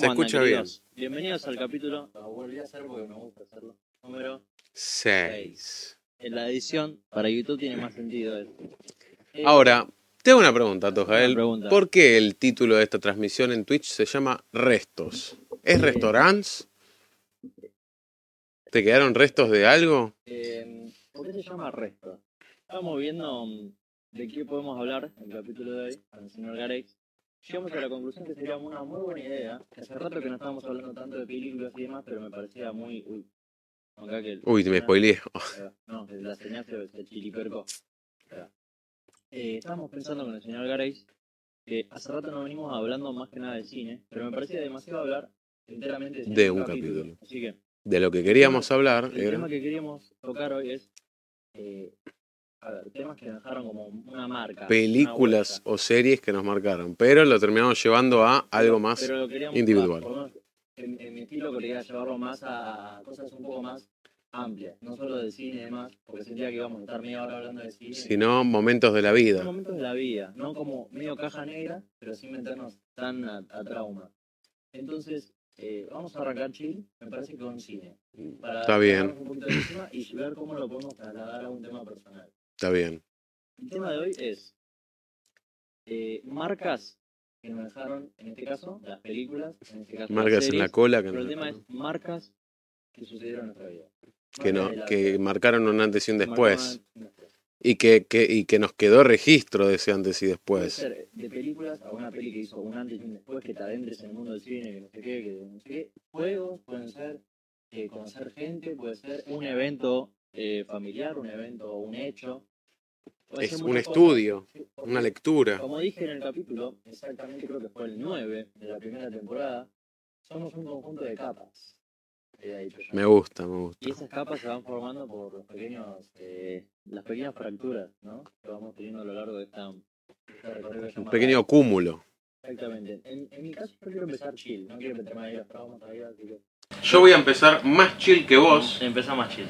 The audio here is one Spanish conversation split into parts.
Se andan, escucha bien. Bienvenidos al capítulo. Lo volví a hacer porque me gusta hacerlo. Número 6. en la edición. Para YouTube tiene más sentido esto. Eh, Ahora, tengo una pregunta, Tojael. ¿Por qué el título de esta transmisión en Twitch se llama Restos? ¿Es restaurants? ¿Te quedaron restos de algo? eh, ¿Por qué se llama resto? Estamos viendo mm, de qué podemos hablar en el capítulo de hoy con el señor Garex. Llegamos a la conclusión que sería una muy buena idea. Que hace rato que no estábamos hablando tanto de películas y demás, pero me parecía muy. Uy, que Uy, me spoileé. Eh, No, la señal se, se chilipercó. Eh, estábamos pensando con el señor Gareis que hace rato no venimos hablando más que nada de cine, pero me parecía demasiado hablar enteramente De en un capítulo. Así que De lo que queríamos hablar el era tema que queríamos tocar hoy es, eh, a ver, temas que dejaron como una marca. películas una o series que nos marcaron, pero lo terminamos llevando a algo más Pero lo individual. menos En, en mi estilo quería llevarlo más a cosas un poco más amplias, no solo de cine y demás, porque sentía que íbamos a estar media hora hablando de cine. sino momentos de la vida. momentos de la vida, no como medio caja negra, pero sin meternos tan a, a trauma. Entonces, eh, vamos a arrancar chill, me parece que con cine. Para Está bien. un punto de y ver cómo lo podemos trasladar a un tema personal. Está bien. El tema de hoy es eh, marcas que nos dejaron, en este caso, las películas, en este caso, las Marcas en la series, cola que, Pero el nos- tema es marcas que sucedieron en nuestra vida. que, no, Marcas que vida. marcaron un antes y un después. antes y un después. Y que, que, y que nos quedó registro de ese antes y Puede después. ser de películas a una peli que hizo un antes y un después, que te adentres en el mundo del cine, que no sé qué, que no sé qué. Juegos pueden ser eh, conocer gente, puede ser un evento eh, familiar, un evento, un hecho. Es un estudio, cosas. Sí, porque, una lectura. Como dije en el capítulo, exactamente creo que fue el 9 de la primera temporada, somos un conjunto de capas. Me gusta, me gusta. Y esas capas se van formando por los pequeños, eh, las pequeñas fracturas, ¿no? Que vamos teniendo a lo largo de esta, que Un pequeño cúmulo. Exactamente. En, en mi caso yo quiero empezar chill, no quiero meterme ahí los traumas así que... Yo voy a empezar más chill que vos, Empezamos más chill.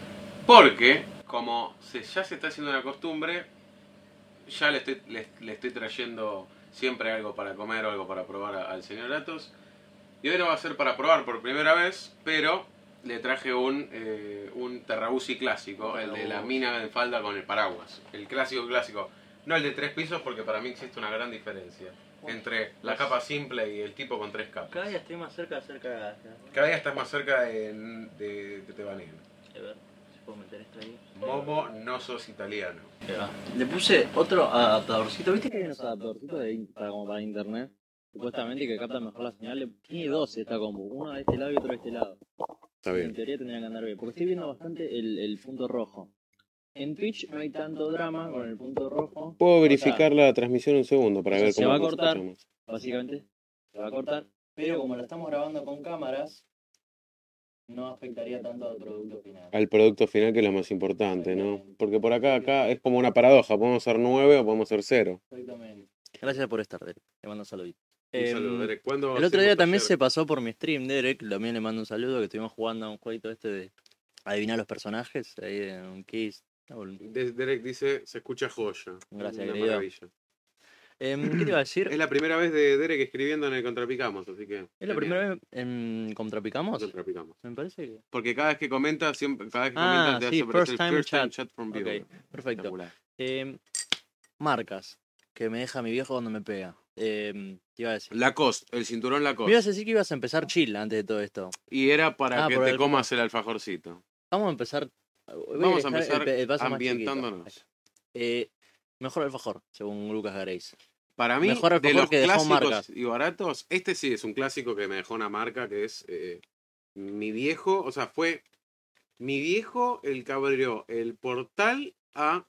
porque como se, ya se está haciendo una costumbre, ya le estoy, le, le estoy trayendo siempre algo para comer o algo para probar a- al señor Atos. Y hoy no va a ser para probar por primera vez, pero le traje un, eh, un Terrabusi clásico, el de la mina en falda con el paraguas. El clásico clásico. No el de tres pisos, porque para mí existe una gran diferencia entre la capa simple y el tipo con tres capas. Cada día estoy más cerca de cerca Cada día estás más cerca de, de, de Tebanero. Puedo meter esto ahí. Momo, no sos italiano. Le puse otro adaptadorcito. ¿Viste que hay unos adaptadorcitos de para, como para internet? Supuestamente que captan mejor la señal. Tiene dos esta combo. Uno de este lado y otro de este lado. Está En bien. teoría tendría que andar bien. Porque estoy viendo bastante el, el punto rojo. En Twitch no hay tanto drama con el punto rojo. Puedo verificar la transmisión un segundo para o sea, ver se cómo va a cortar. escuchamos. básicamente se va a cortar. Pero como lo estamos grabando con cámaras, no afectaría tanto al producto final. Al producto final, que es lo más importante, ¿no? Porque por acá, acá es como una paradoja. Podemos ser 9 o podemos ser 0. Exactamente. Gracias por estar, Derek. Le mando un saludito. Un saludo, Derek. ¿Cuándo El otro día también se pasó por mi stream, Derek. También le mando un saludo, que estuvimos jugando a un jueguito este de adivinar los personajes. Ahí en un Kiss. Derek dice, se escucha joya. Gracias, Una querido. maravilla. Em, ¿Qué te iba a decir? Es la primera vez de Derek escribiendo en el Contrapicamos, así que... ¿Es la primera vez en Contrapicamos? Contrapicamos. Me parece que. Porque cada vez que comenta, siempre, cada vez que Ah, comenta te sí, hace aparecer first el time first time chat. chat from Ok, viewer. perfecto. Em, marcas que me deja mi viejo cuando me pega. Em, te iba a decir. Lacoste, el cinturón Me Lacoste. ibas a decir que ibas a empezar chill antes de todo esto. Y era para Ah, que te el- comas el alfajorcito. Vamos a empezar. voy Vamos a empezar el el ambientándonos. Eh, mejor alfajor, según Lucas Gareis. Para mí, Mejor de los clásicos y baratos, este sí es un clásico que me dejó una marca que es eh, mi viejo, o sea, fue mi viejo el que abrió el portal a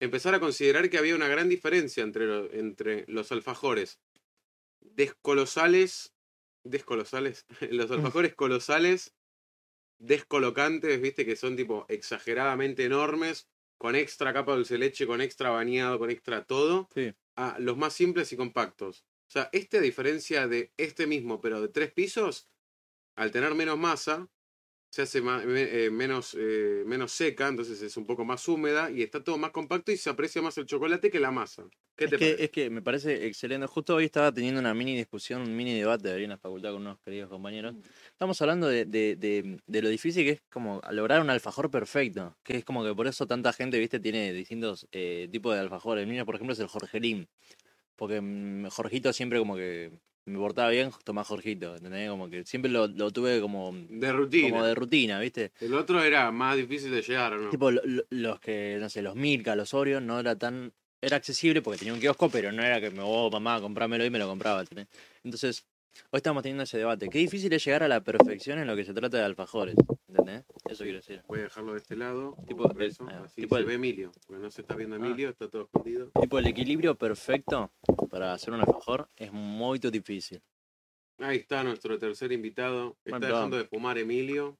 empezar a considerar que había una gran diferencia entre, lo- entre los alfajores descolosales, descolosales, los alfajores colosales, descolocantes, viste, que son tipo exageradamente enormes, con extra capa de dulce leche, con extra bañado, con extra todo, Sí. A los más simples y compactos. O sea, este a diferencia de este mismo, pero de tres pisos, al tener menos masa, se hace más, me- eh, menos, eh, menos seca, entonces es un poco más húmeda y está todo más compacto y se aprecia más el chocolate que la masa. ¿Qué Es te que, parece? es que me parece excelente. Justo hoy estaba teniendo una mini discusión, un mini debate ahí en la facultad con unos queridos compañeros. Estamos hablando de, de, de, de lo difícil que es como lograr un alfajor perfecto. Que es como que por eso tanta gente, viste, tiene distintos eh, tipos de alfajores. El mío, por ejemplo, es el Jorgelín. Porque mm, Jorgito siempre como que me portaba bien, tomá Jorgito. ¿entendés? Como que siempre lo, lo tuve como, De rutina. como de rutina, ¿viste? El otro era más difícil de llegar, ¿o no? Tipo, lo- lo- los que, no sé, los Milka, los Oreo, no era tan. Era accesible porque tenía un kiosco, pero no era que me voy, mamá, comprámelo y me lo compraba. ¿entendés? Entonces, hoy estamos teniendo ese debate. Qué difícil es llegar a la perfección en lo que se trata de alfajores. ¿Entendés? Eso quiero decir. Voy a dejarlo de este lado. Tipo, por eso, va. así Tipo se el- ve Emilio. Porque no se está viendo Ah. Emilio, está todo escondido. Tipo, el equilibrio perfecto para hacer un alfajor es muy difícil. Ahí está nuestro tercer invitado. Está Bueno, dejando de fumar Emilio.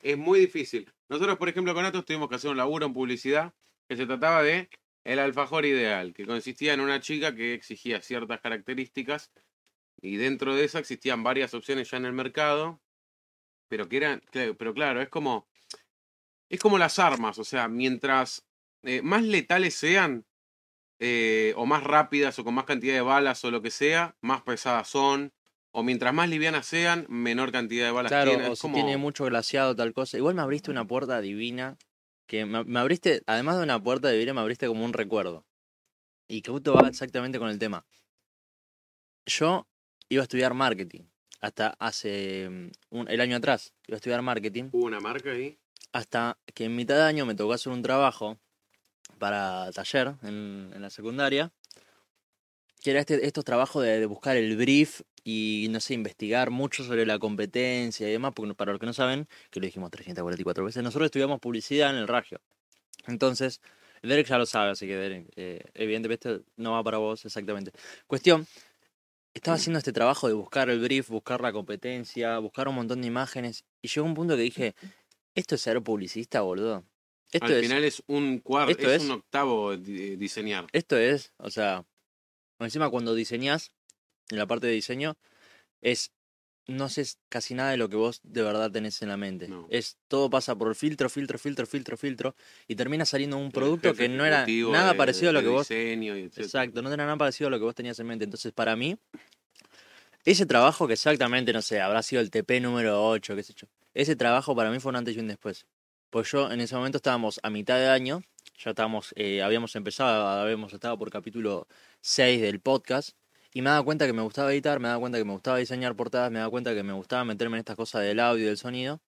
Es muy difícil. Nosotros, por ejemplo, con Atos tuvimos que hacer un laburo en publicidad que se trataba de el alfajor ideal, que consistía en una chica que exigía ciertas características y dentro de esa existían varias opciones ya en el mercado, pero que eran, pero claro, es como es como las armas, o sea, mientras eh, más letales sean eh, o más rápidas o con más cantidad de balas o lo que sea, más pesadas son. O mientras más livianas sean, menor cantidad de balas Claro, tienen. o si como- tiene mucho glaseado, tal cosa. Igual me abriste una puerta divina. Que me, me abriste, además de una puerta divina, me abriste como un recuerdo. Y que justo va exactamente con el tema. Yo iba a estudiar marketing. Hasta hace mm, un- el año atrás. Iba a estudiar marketing. Hubo una marca ahí. Hasta que en mitad de año me tocó hacer un trabajo para taller en, en la secundaria. Que era este, estos trabajos de, de buscar el brief y, no sé, investigar mucho sobre la competencia y demás. Porque para los que no saben, que lo dijimos 344 veces, nosotros estudiamos publicidad en el Ragio. Entonces, Derek ya lo sabe, así que Derek, eh, evidentemente no va para vos exactamente. Cuestión, estaba haciendo este trabajo de buscar el brief, buscar la competencia, buscar un montón de imágenes. Y llegó un punto que dije, ¿esto es ser publicista, boludo? Esto Al es, final es un cuarto, es, es- un octavo di- diseñar. esto es, o sea, encima cuando diseñás, en la parte de diseño, es, no haces casi nada de lo que vos de verdad tenés en la mente. No. Es, todo pasa por filtro, filtro, filtro, filtro, filtro, y termina saliendo un producto que no era nada de- parecido a lo que vos diseño y etcétera. Exacto, no era nada parecido a lo que vos tenías en mente. Entonces, para mí, ese trabajo que exactamente, no sé, habrá sido el TP número 8, qué sé yo. Ese trabajo para mí fue un antes y un después. Pues yo en ese momento estábamos a mitad de año, ya estábamos, eh, habíamos empezado, habíamos estado por capítulo 6 del podcast, y me daba cuenta que me gustaba editar, me daba cuenta que me gustaba diseñar portadas, me daba cuenta que me gustaba meterme en estas cosas del audio y del sonido.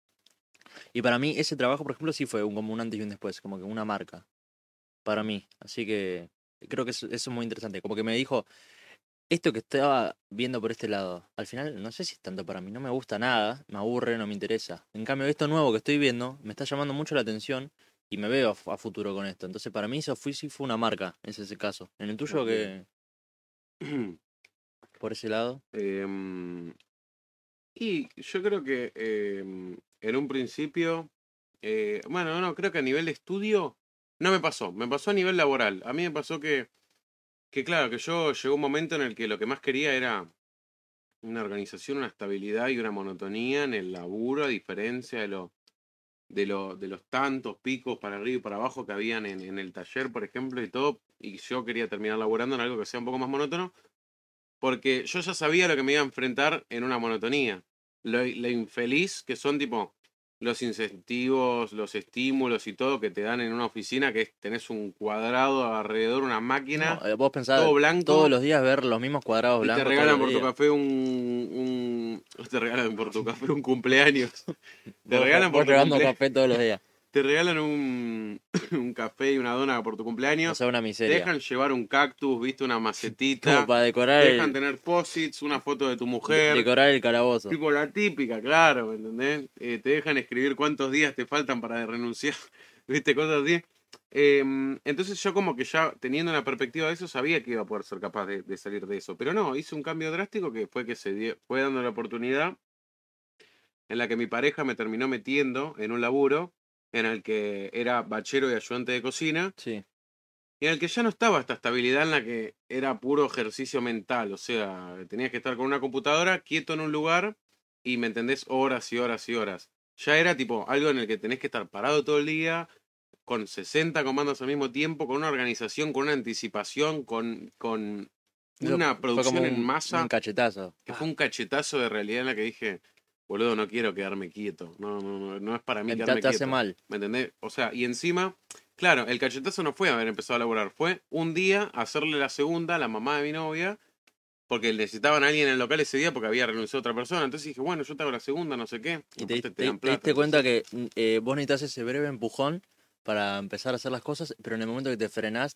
Y para mí ese trabajo, por ejemplo, sí fue un, como un antes y un después, como que una marca. Para mí. Así que creo que eso, eso es muy interesante. Como que me dijo, esto que estaba viendo por este lado, al final no sé si es tanto para mí, no me gusta nada, me aburre, no me interesa. En cambio, esto nuevo que estoy viendo me está llamando mucho la atención y me veo a, fu- a futuro con esto. Entonces, para mí eso fue, sí fue una marca, ese es el caso. En el tuyo, que por ese lado, Em, y yo creo que em, en un principio, eh, bueno, no, creo que a nivel de estudio no me pasó, me pasó a nivel laboral. A mí me pasó que, que claro, que yo llegó un momento en el que lo que más quería era una organización, una estabilidad y una monotonía en el laburo, a diferencia de lo, de lo, de los tantos picos para arriba y para abajo que habían en, en el taller, por ejemplo, y todo, y yo quería terminar laburando en algo que sea un poco más monótono, porque yo ya sabía lo que me iba a enfrentar en una monotonía. Lo, lo infeliz que son tipo los incentivos, los estímulos y todo que te dan en una oficina, que es, tenés un cuadrado alrededor, una máquina, no, eh, vos pensás todo blanco. todos los días ver los mismos cuadrados Y blancos. te regalan por tu café un, un- Te regalan por tu café un cumpleaños. Te regalan por tu café todos los días. Te regalan un, un café y una dona por tu O cumpleaños. sea, una Te miseria. dejan llevar un cactus, viste, una Como macetita. para decorar Te dejan el, tener posits, una foto de tu mujer. decorar el calabozo. Tipo la típica, claro, ¿me entendés? Eh, te dejan escribir cuántos días te faltan para renunciar, ¿viste? Cosas así. Em, entonces yo como que ya teniendo una perspectiva de eso sabía que iba a poder ser capaz de, de salir de eso. Pero no, hice un cambio drástico que fue que se dio, fue dando la oportunidad en la que mi pareja me terminó metiendo en un laburo en el que era bachero y ayudante de cocina Sí. y en el que ya no estaba esta estabilidad en la que era puro ejercicio mental, o sea, tenías que estar con una computadora quieto en un lugar y me entendés horas y horas y horas. Ya era tipo algo en el que tenés que estar parado todo el día, con 60 comandos al mismo tiempo, con una organización, con una anticipación, con, con una producción en masa, Un cachetazo. que fue un cachetazo de realidad en la que dije, boludo, no quiero quedarme quieto. No, no, no, no es para mí Te, quedarme te hace quieto. mal. ¿Me entendés? O sea, y encima, claro, el cachetazo no fue haber empezado a laburar, fue un día hacerle la segunda a la mamá de mi novia, porque necesitaban a alguien en el local ese día porque había renunciado a otra persona. Entonces dije, bueno, yo te hago la segunda, no sé qué. Y te, te- dan te diste plata, cuenta que mm, eh, vos necesitas ese breve empujón para empezar a hacer las cosas, pero en el momento que te frenás,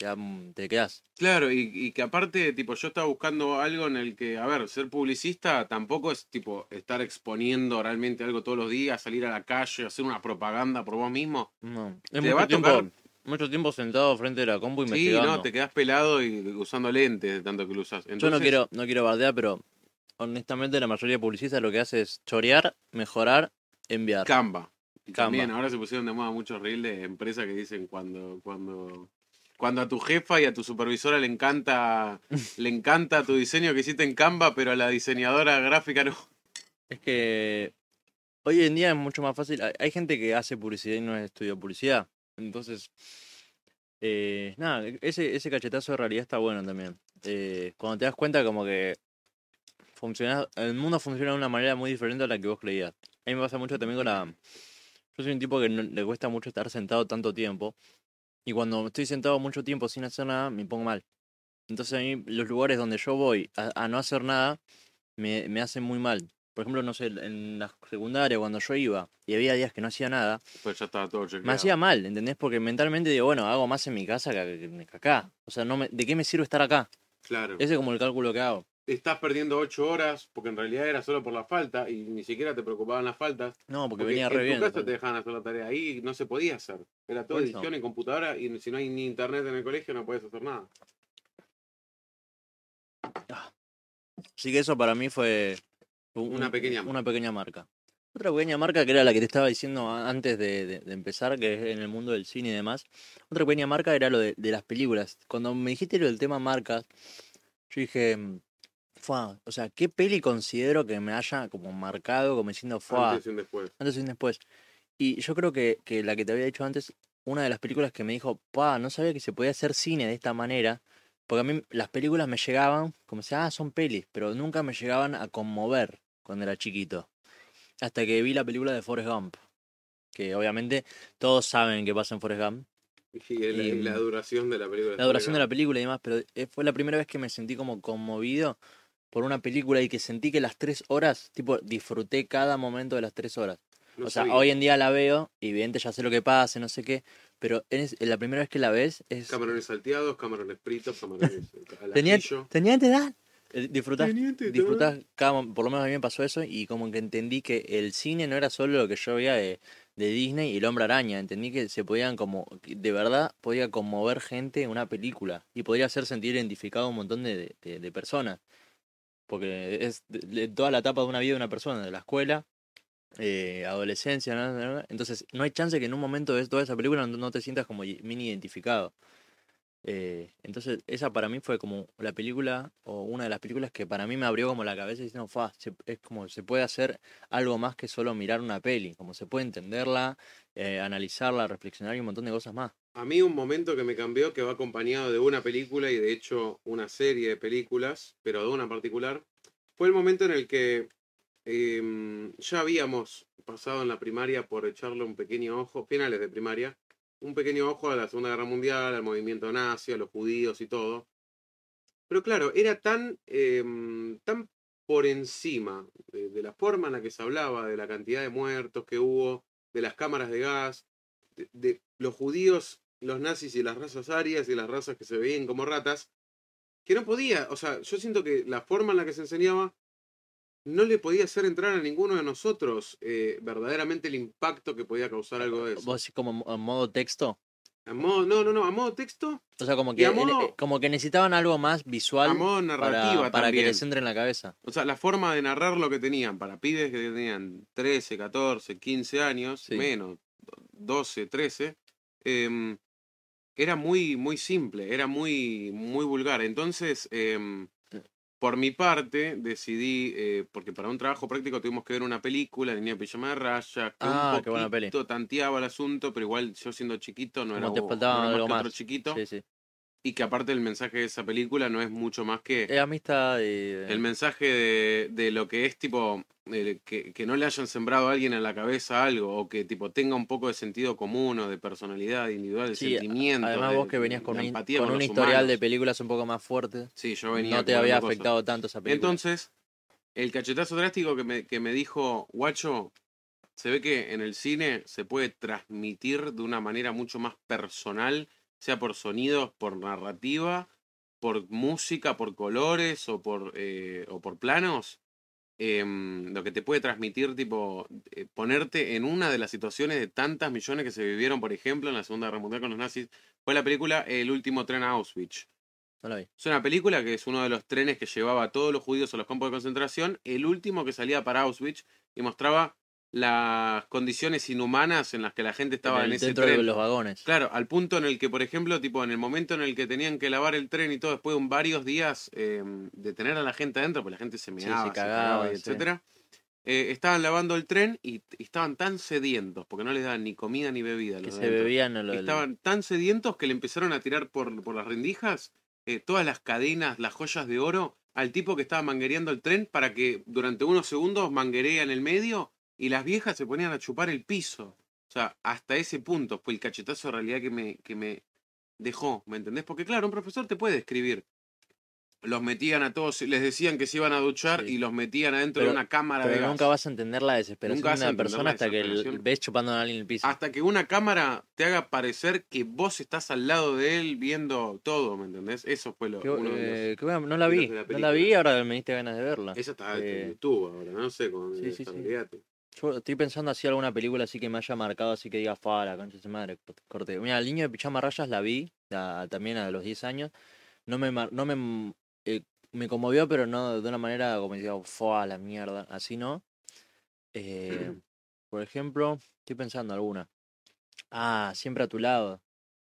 te, te, te, da- te quedás. Claro, y, y que aparte, tipo, yo estaba buscando algo en el que, a ver, ser publicista tampoco es, tipo, estar exponiendo realmente algo todos los días, salir a la calle, hacer una propaganda por vos mismo. No. Es Te mucho va a tiempo, tocar- mucho tiempo sentado frente a la compu Sí, investigando. no, te quedás pelado y usando lentes de tanto que lo usás. Yo no quiero, no quiero bardear, pero honestamente la mayoría de publicistas lo que hace es chorear, mejorar, enviar. Canva. Y Canva. También ahora se pusieron de moda muchos reels de empresas que dicen cuando, cuando, cuando a tu jefa y a tu supervisora le encanta, le encanta tu diseño que hiciste en Canva, pero a la diseñadora gráfica no. Es que hoy en día es mucho más fácil. Hay, gente que hace publicidad y no estudia publicidad. Entonces, eh, nada, ese, cachetazo de realidad está bueno también. Eh, cuando te das cuenta como que funciona, el mundo funciona de una manera muy diferente a la que vos creías. A mí me pasa mucho también con la... Yo soy un tipo que le cuesta mucho estar sentado tanto tiempo. Y cuando estoy sentado mucho tiempo sin hacer nada, me pongo mal. Entonces a mí los lugares donde yo voy a, a no hacer nada, me, me hacen muy mal. Por ejemplo, no sé, en la secundaria cuando yo iba y había días que no hacía nada, Pues ya estaba todo chequeado. me hacía mal, ¿entendés? Porque mentalmente digo, bueno, hago más en mi casa que, que- que acá. O sea, no me, ¿de qué me sirve estar acá? Claro. Ese es como el cálculo que hago. Estás perdiendo ocho horas porque en realidad era solo por la falta y ni siquiera te preocupaban las faltas. No, porque, Porque venía en re tu bien. casa te dejaban hacer la tarea ahí y no se podía hacer. Era todo eso. edición en computadora y si no hay ni internet en el colegio no puedes hacer nada. Así que eso para mí fue un- Una un- pequeña una pequeña marca. Otra pequeña marca que era la que te estaba diciendo antes de, de- de empezar, que es en el mundo del cine y demás. Otra pequeña marca era lo de, de las películas. Cuando me dijiste lo del tema marcas, yo dije, "Fua, o sea, ¿qué peli considero que me haya como marcado como diciendo, fue Antes y un después. antes y un después? Y yo creo que, que la que te había dicho antes, una de las películas que me dijo, pa, no sabía que se podía hacer cine de esta manera, porque a mí las películas me llegaban como si, ah, son pelis, pero nunca me llegaban a conmover cuando era chiquito. Hasta que vi la película de Forrest Gump, que obviamente todos saben qué pasa en Forrest Gump, Y, el- Y, y la mm, duración de la película. la duración de la película y demás, pero eh, fue la primera vez que me sentí como conmovido por una película y que sentí que las tres horas, tipo, disfruté cada momento de las tres horas. No o sea, sabía. hoy en día la veo, y evidente ya sé lo que pasa, no sé qué, pero es, la primera vez que la ves es... Camarones salteados, camarones fritos, camarones al Tenía, tenía edad. Eh, Disfrutás, disfrutás cada, por lo menos a mí me pasó eso, y como que entendí que el cine no era solo lo que yo veía de, de Disney y el hombre araña, entendí que se podían como, de verdad podía conmover gente en una película, y podía hacer sentir identificado a un montón de, de- de personas, porque es toda la etapa de una vida de una persona, de la escuela, eh, adolescencia, ¿no? entonces no hay chance que en un momento de toda esa película no, te sientas como mini identificado. Eh, entonces esa para mí fue como la película o una de las películas que para mí me abrió como la cabeza diciendo, fa, es como se puede hacer algo más que solo mirar una peli, como se puede entenderla, eh, analizarla, reflexionar y un montón de cosas más. A mí un momento que me cambió, que va acompañado de una película y de hecho una serie de películas, pero de una en particular, fue el momento en el que em, ya habíamos pasado en la primaria por echarle un pequeño ojo, finales de primaria, un pequeño ojo a la Segunda Guerra Mundial, al movimiento nazi, a los judíos y todo. Pero claro, era tan, em, tan por encima de, la forma en la que se hablaba, de la cantidad de muertos que hubo, de las cámaras de gas, de, de los judíos, los nazis y las razas arias y las razas que se veían como ratas, que no podía, o sea, yo siento que la forma en la que se enseñaba no le podía hacer entrar a ninguno de nosotros eh, verdaderamente el impacto que podía causar algo de eso. Vos decís como en modo texto, A modo, no, no, no, a modo texto, o sea, como que, eh, modo- eh, como que necesitaban algo más visual a modo narrativa para, para que les entre en la cabeza. O sea, la forma de narrar lo que tenían para pibes que tenían 13, 14, 15 años, Sí. menos, 12, 13, em, era muy, muy simple, era muy, muy vulgar. Entonces, em, por mi parte, decidí, eh, porque para un trabajo práctico tuvimos que ver una película, Niña Pijama de Raya, que Ah, un qué buena peli. poquito tanteaba el asunto, pero igual yo siendo chiquito no era, Como te un- faltaba no era algo que otro más. chiquito. Sí, sí. Y que aparte el mensaje de esa película no es mucho más que Es amistad y... el mensaje de, de lo que es tipo que, que no le hayan sembrado a alguien en la cabeza algo o que tipo tenga un poco de sentido común o de personalidad individual, de Sí, sentimiento. Además de- vos que venías con, un, con un historial de películas un poco más fuerte. Sí, yo venía No te había cosa. afectado tanto esa película. Entonces, el cachetazo drástico que me, que me dijo, guacho, se ve que en el cine se puede transmitir de una manera mucho más personal, sea por sonidos, por narrativa, por música, por colores o por, eh, o por planos. em, lo que te puede transmitir, tipo, eh, ponerte en una de las situaciones de tantas millones que se vivieron, por ejemplo, en la Segunda Guerra Mundial con los nazis, fue la película El último tren a Auschwitz. Es una película que es uno de los trenes que llevaba a todos los judíos a los campos de concentración, el último que salía para Auschwitz y mostraba las condiciones inhumanas en las que la gente estaba en, el- ese tren. de los vagones. Claro, al punto en el que, por ejemplo, tipo en el momento en el que tenían que lavar el tren y todo, después de varios días eh, de tener a la gente adentro, pues la gente se se meaba, se cagaba, cagaba, y sí. etcétera. eh, estaban lavando el tren y, y estaban tan sedientos, porque no les daban ni comida ni bebida. Que los se bebían lo Estaban tan sedientos que le empezaron a tirar por, por las rendijas eh, todas las cadenas, las joyas de oro al tipo que estaba manguereando el tren para que durante unos segundos manguerea en el medio y las viejas se ponían a chupar el piso. O sea, hasta ese punto fue el cachetazo de realidad que me, que me dejó, ¿me entendés? Porque claro, un profesor te puede escribir. Los metían a todos, les decían que se iban a duchar Sí. y los metían adentro de una cámara Pero de gas. nunca vas a entender la desesperación de una persona hasta que el- ves chupando a alguien en el piso. Hasta que una cámara te haga parecer que vos estás al lado de él viendo todo, ¿me entendés? Eso fue lo los- eh, bueno, no la vi. la no la vi ahora me diste ganas de verla. Esa está Eh, en YouTube ahora, no sé con sí, sí. Yo estoy pensando así alguna película así que me haya marcado, así que diga, fa, la concha de su madre, corte. Mira, el niño de pijama rayas la vi, la- también a los 10 años. No me, no me, eh, me conmovió, pero no de una manera como decía, fa, la mierda, así no. Eh, por ejemplo, estoy pensando alguna. Ah, siempre a tu lado.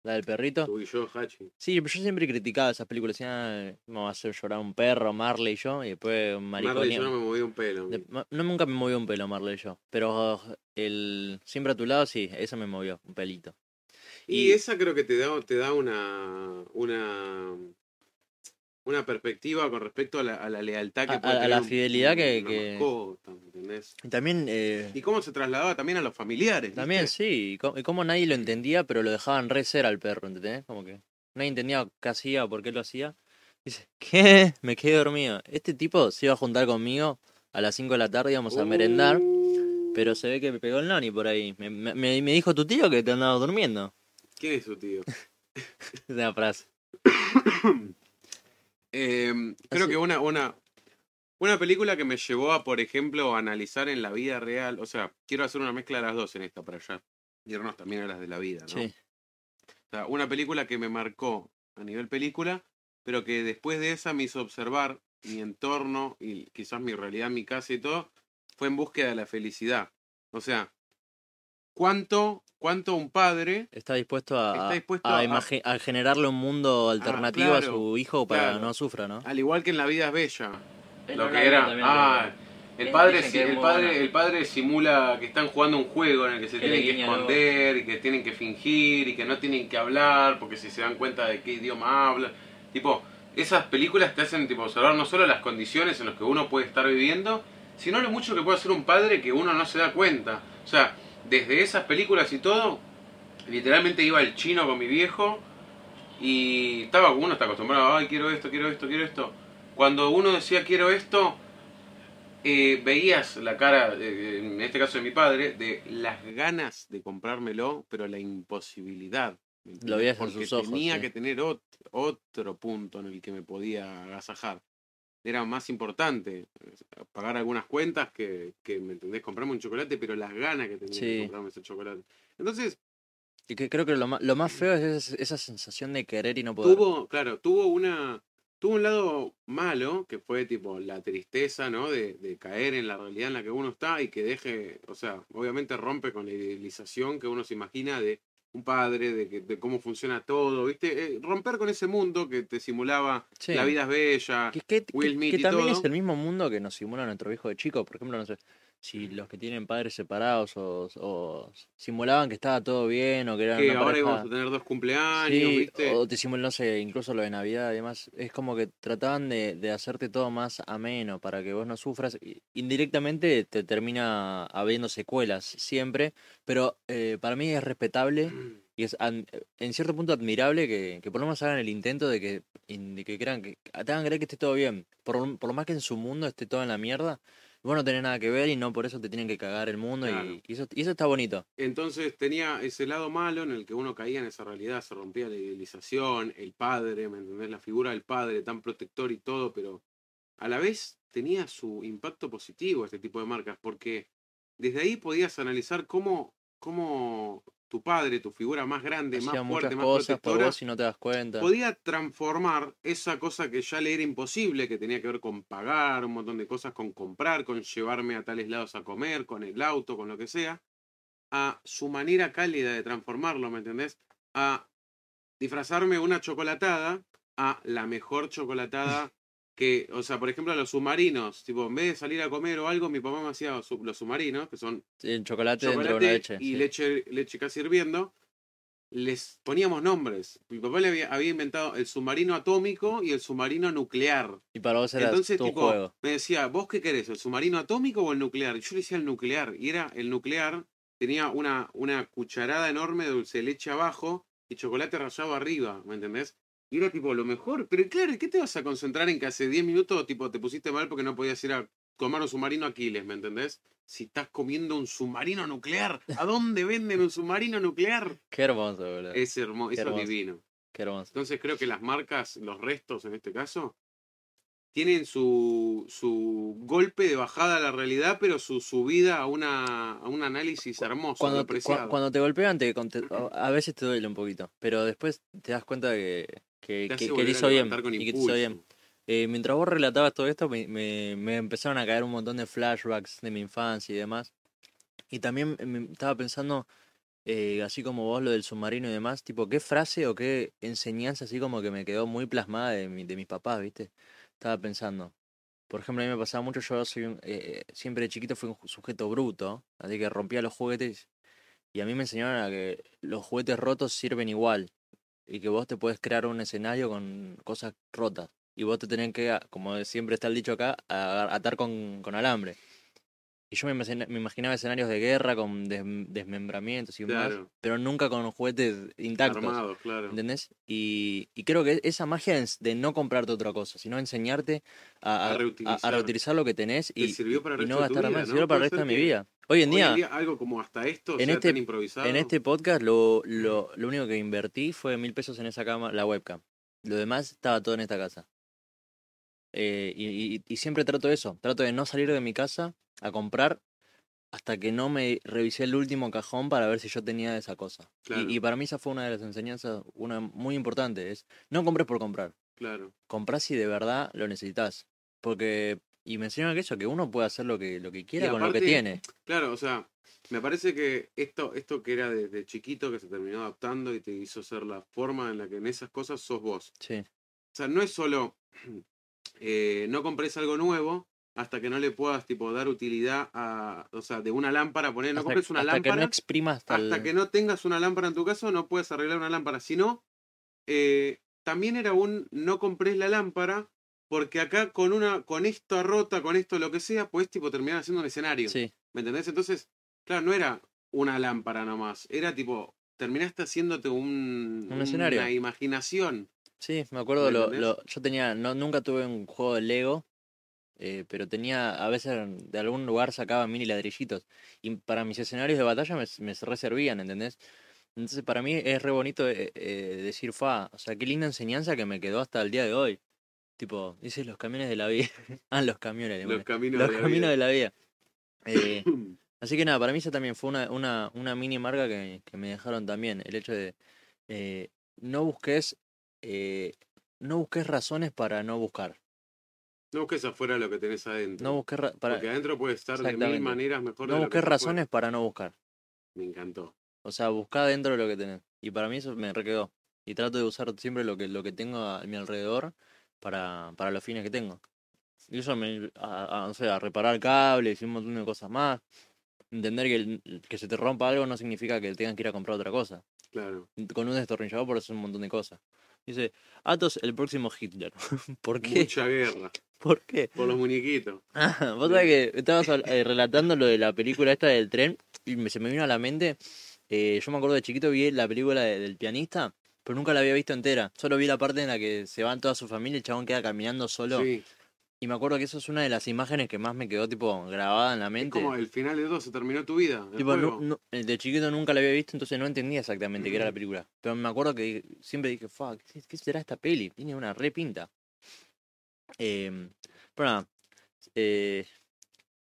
La del perrito. Tú y yo, Hachi. Sí, pero yo siempre criticaba esas películas. Decía, "Ah, ¿cómo va a hacer llorar un perro, Marley y yo? Y después un maricón. Marley, yo no me moví un pelo. de- ma- no, nunca me movió un pelo Marley y yo. Pero el siempre a tu lado, sí, esa me movió, un pelito. Y, y- esa creo que te da, te da una, una, una perspectiva con respecto a la, a la lealtad que A- puede a- tener la un- fidelidad que- una que- mascota, ¿me entendés? Y también, eh, Y cómo se trasladaba también a los familiares. también ¿viste? sí, y co- y cómo nadie lo entendía, pero lo dejaban re ser al perro, ¿entendés? Como que nadie entendía qué hacía, por qué lo hacía. Dice, ¿qué? Me quedé dormido. Este tipo se iba a juntar conmigo a las 5 de la tarde, íbamos a merendar. Uh, Pero se ve que me pegó el noni por ahí. Me, me, me dijo tu tío que te andaba durmiendo. ¿Quién es su tío? Es una frase. Eh, creo que una, una, una película que me llevó a, por ejemplo, analizar en la vida real, o sea, quiero hacer una mezcla de las dos en esta para allá, irnos también a las de la vida, ¿no? Sí. O sea, una película que me marcó a nivel película, pero que después de esa me hizo observar mi entorno y quizás mi realidad, mi casa y todo, fue en búsqueda de la felicidad. O sea, cuánto, cuánto un padre Está dispuesto a, Está dispuesto a, a- imagi- a generarle un mundo alternativo a claro, su hijo para claro. que no sufra, ¿no? Al igual que en La vida es bella. Es Lo que era. Ah, el padre, el padre, el padre simula que están jugando un juego en el que se Que tienen que luego. esconder y que tienen que fingir y que no tienen que hablar porque si se dan cuenta de qué idioma hablan. Tipo, esas películas te hacen tipo observar no solo las condiciones en las que uno puede estar viviendo, sino lo mucho que puede hacer un padre que uno no se da cuenta. O sea, desde esas películas y todo, literalmente iba el chino con mi viejo y estaba uno está acostumbrado, ay, quiero esto, quiero esto, quiero esto. Cuando uno decía quiero esto, eh, veías la cara, eh, en este caso de mi padre, de las ganas de comprármelo, pero la imposibilidad. Lo veías en Porque sus ojos, tenía sí. que tener ot- otro punto en el que me podía agasajar. Era más importante eh, pagar algunas cuentas que, que, ¿me entendés? Comprarme un chocolate, pero las ganas que tenía Sí. de comprarme ese chocolate. Entonces, Y que creo que lo más, lo más feo es esa, esa sensación de querer y no poder. tuvo, claro, tuvo una tuvo un lado malo que fue tipo la tristeza, ¿no? De, de caer en la realidad en la que uno está y que deje, o sea, obviamente rompe con la idealización que uno se imagina de un padre, de, que, de cómo funciona todo, ¿viste? Eh, romper con ese mundo que te simulaba Sí. La vida es bella, Que, que- Will Smith que y también todo. es el mismo mundo que nos simula nuestro hijo de chico. Por ejemplo, no sé, si los que tienen padres separados o, o simulaban que estaba todo bien o que eran que una ahora pareja- íbamos a tener dos cumpleaños, Sí, ¿viste? o te simulan, no sé, incluso lo de Navidad y demás. Es como que trataban de, de hacerte todo más ameno para que vos no sufras. Indirectamente te termina habiendo secuelas siempre, pero eh, para mí es respetable y es en cierto punto admirable que, que por lo menos hagan el intento de que, de que crean que te hagan creer que esté todo bien. Por, por lo más que en su mundo esté todo en la mierda, vos no tenés nada que ver y no por eso te tienen que cagar el mundo Claro. y, y eso, y eso está bonito. Entonces tenía ese lado malo en el que uno caía en esa realidad, se rompía la idealización, el padre, ¿me entendés? La figura del padre tan protector y todo, pero a la vez tenía su impacto positivo este tipo de marcas, porque desde ahí podías analizar cómo, cómo tu padre, tu figura más grande, más Hacía fuerte, más cosas por protectora, vos y no te das cuenta. podía transformar esa cosa que ya le era imposible, que tenía que ver con pagar un montón de cosas, con comprar, con llevarme a tales lados a comer, con el auto, con lo que sea, a su manera cálida de transformarlo, ¿me entendés? A disfrazarme una chocolatada a la mejor chocolatada que, o sea, por ejemplo, los submarinos, tipo, en vez de salir a comer o algo, mi papá me hacía los submarinos, que son Sí, el chocolate, dentro de chocolate una leche. y sí. leche, leche casi hirviendo, les poníamos nombres. Mi papá le había, había inventado el submarino atómico y el submarino nuclear. Y para vos era Entonces, tu tipo, juego. me decía, ¿vos qué querés? ¿El submarino atómico o el nuclear? Y yo le decía el nuclear. Y era el nuclear, tenía una, una cucharada enorme de dulce de leche abajo y chocolate rallado arriba, ¿me entendés? Y era tipo lo mejor. Pero claro, ¿qué te vas a concentrar en que hace 10 minutos tipo te pusiste mal porque no podías ir a tomar un submarino Aquiles, ¿me entendés? Si estás comiendo un submarino nuclear, ¿a dónde venden un submarino nuclear? Qué hermoso, boludo. Es hermoso, eso es divino. Qué hermoso. Entonces creo que las marcas, los restos en este caso, tienen su, su golpe de bajada a la realidad, pero su subida a, una, a un análisis hermoso, Cuando te, cuando te golpean, te, a a veces te duele un poquito. Pero después te das cuenta que, que, que, te hizo bien. Y que te hizo bien. Eh, mientras vos relatabas todo esto, me, me, me empezaron a caer un montón de flashbacks de mi infancia y demás. Y también me estaba pensando, eh, así como vos, lo del submarino y demás, tipo, qué frase o qué enseñanza así como que me quedó muy plasmada de, mi, de mis papás, ¿viste? Estaba pensando. Por ejemplo, a mí me pasaba mucho, yo soy un, eh, siempre de chiquito fui un sujeto bruto, así que rompía los juguetes y a mí me enseñaron a que los juguetes rotos sirven igual y que vos te puedes crear un escenario con cosas rotas y vos te tenés que, como siempre está el dicho acá, atar con, con alambre. Y yo me, imagina- me imaginaba escenarios de guerra con des- desmembramientos y más, Claro. pero nunca con juguetes intactos. Armado, claro. ¿Entendés? Y, y creo que esa magia de no comprarte otra cosa, sino enseñarte a, A a- a- a reutilizar. lo que tenés Te y, sirvió para y no gastar más. ¿no? Sirvió para el resto de mi vida. Hoy en Hoy día, en día algo como hasta esto en sea este- tan improvisado. en este podcast, lo, lo, lo único que invertí fue mil pesos en esa cama, la webcam. Lo demás estaba todo en esta casa. Eh, y, y- y siempre trato eso. Trato de no salir de mi casa a comprar hasta que no me revisé el último cajón para ver si yo tenía esa cosa. Y- Claro. Y, para mí esa fue una de las enseñanzas, una muy importante. Es no compres por comprar. Claro. Comprás si de verdad lo necesitas. Porque, y me enseñaron que eso, que uno puede hacer lo que, lo que quiera con lo que tiene. Claro, o sea, me parece que esto, esto que era desde chiquito, que se terminó adaptando y te hizo ser la forma en la que en esas cosas sos vos. Sí, O sea, no es solo eh, no compres algo nuevo hasta que no le puedas tipo dar utilidad a, o sea, de una lámpara, poner, no hasta, compres una hasta que no lámpara exprimas hasta, el- que no tengas una lámpara en tu casa, no puedes arreglar una lámpara. Si no, eh, también era un no compres la lámpara, porque acá con una, con esto rota, con esto lo que sea, puedes tipo terminar haciendo un escenario. Sí, ¿Me entendés? Entonces, claro, no era una lámpara nomás, era tipo, terminaste haciéndote un, Un escenario. una imaginación. Sí, me acuerdo, ¿Me lo, lo- yo tenía, no, nunca tuve un juego de Lego, eh, pero tenía, a veces de algún lugar sacaba mini ladrillitos. Y para mis escenarios de batalla me, me reservían, ¿entendés? Entonces para mí es re bonito eh, eh, decir, fa, o sea, qué linda enseñanza que me quedó hasta el día de hoy. Tipo, dice los camiones de la vida. ah, los camiones, Los caminos los de la caminos vida. de la vida. Eh, así que nada, para mí esa también fue una, una, una mini marca que, que me dejaron también. El hecho de eh, no busques eh, no busques razones para no buscar. No busques afuera lo que tenés adentro. No busques ra- para, Porque adentro puede estar de mil maneras mejor no de lo que busques razones para no buscar. Me encantó. O sea, buscá dentro de lo que tenés. Y para mí eso me re quedó. Y trato de usar siempre lo que, lo que tengo a mi alrededor para, para los fines que tengo. Y eso me, a, a- o sea, a reparar cables y un montón de cosas más. Entender que, el- que se te rompa algo no significa que tengas que ir a comprar otra cosa. Claro. Con un destornillador por hacer un montón de cosas. Dice, Atos, el próximo Hitler. ¿Por qué? Mucha guerra. ¿Por qué? Por los muñequitos. Ah, vos sabés que estabas eh, relatando lo de la película esta del tren y me- se me vino a la mente. eh, yo me acuerdo de chiquito vi la película de- del pianista, pero nunca la había visto entera. Solo vi la parte en la que se van toda su familia y el chabón queda caminando solo. Sí. Y me acuerdo que eso es una de las imágenes que más me quedó tipo grabada en la Es mente. como el final de todo, se terminó tu vida. el Tipo, juego. no- no- eh, de chiquito nunca la había visto, entonces no entendía exactamente qué era la película. Pero me acuerdo que siempre dije, "Fuck, ¿qué, qué será esta peli? Tiene una re pinta. Em, pero nada, eh,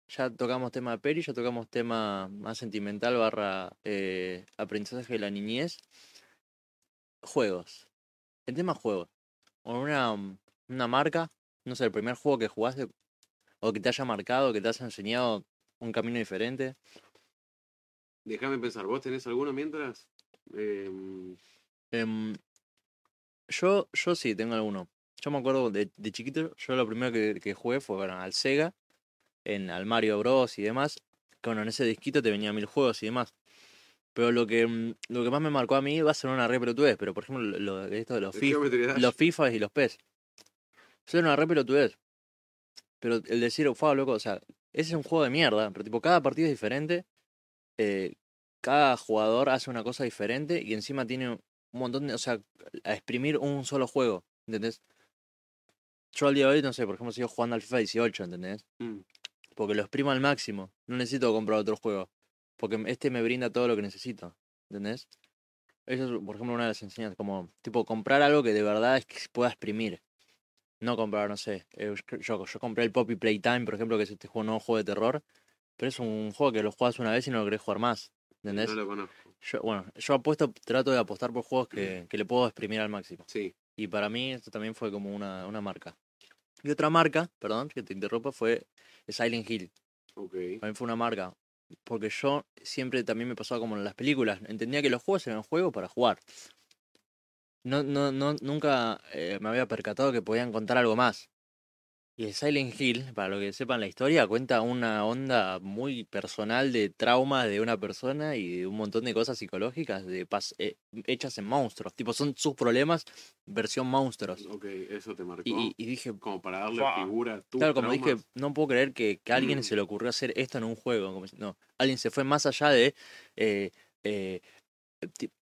ya tocamos tema de peli, ya tocamos tema más sentimental barra eh, aprendizaje de la niñez. Juegos. El tema juegos. Una, una marca, no sé, el primer juego que jugaste o que te haya marcado, que te haya enseñado un camino diferente. Déjame pensar, ¿vos tenés alguno mientras? Em, Em, yo, yo sí, tengo alguno. Yo me acuerdo de, de chiquito, yo lo primero que, que jugué fue bueno, al Sega, en, al Mario Bros. y demás. Que bueno, en ese disquito te venían mil juegos y demás. Pero lo que, mm, lo que más me marcó a mí va a ser una re pero por ejemplo, lo, esto de los FIFA, los FIFA y los PES. Eso era una re pelotudez. Pero el decir, fue loco, o sea, ese es un juego de mierda, pero tipo, cada partido es diferente. eh, cada jugador hace una cosa diferente y encima tiene un montón de. O sea, a exprimir un solo juego, ¿entendés? Yo al día de hoy, no sé, por ejemplo, sigo jugando al FIFA 18, ¿entendés? Mm, Porque lo exprimo al máximo. No necesito comprar otro juego. Porque este me brinda todo lo que necesito, ¿entendés? Eso es, por ejemplo, una de las enseñanzas. Como, tipo, comprar algo que de verdad es que se pueda exprimir. No comprar, no sé. eh, Yo, yo compré el Poppy Playtime, por ejemplo, que es este juego, nuevo juego de terror. Pero es un juego que lo juegas una vez y no lo querés jugar más. ¿Entendés? no lo conozco. Yo, bueno, yo apuesto, trato de apostar por juegos que, que le puedo exprimir al máximo. Sí. Y para mí esto también fue como una, una marca. Y otra marca, perdón, que te interrumpa, fue Silent Hill. Mí fue una marca. Porque yo siempre también me pasaba como en las películas. Entendía que los juegos eran juegos para jugar. No, no, no, nunca eh, me había percatado que podían contar algo más. Y el Silent Hill, para lo que sepan la historia, cuenta una onda muy personal de trauma de una persona y de un montón de cosas psicológicas de pas- eh, hechas en monstruos. Tipo, son sus problemas versión monstruos. Ok, eso te marcó. Y, dije, como para darle figura a tu Claro, como dije, traumas. no puedo creer que, que a alguien se le ocurrió hacer esto en un juego. Como no, alguien se fue más allá de. Eh, eh,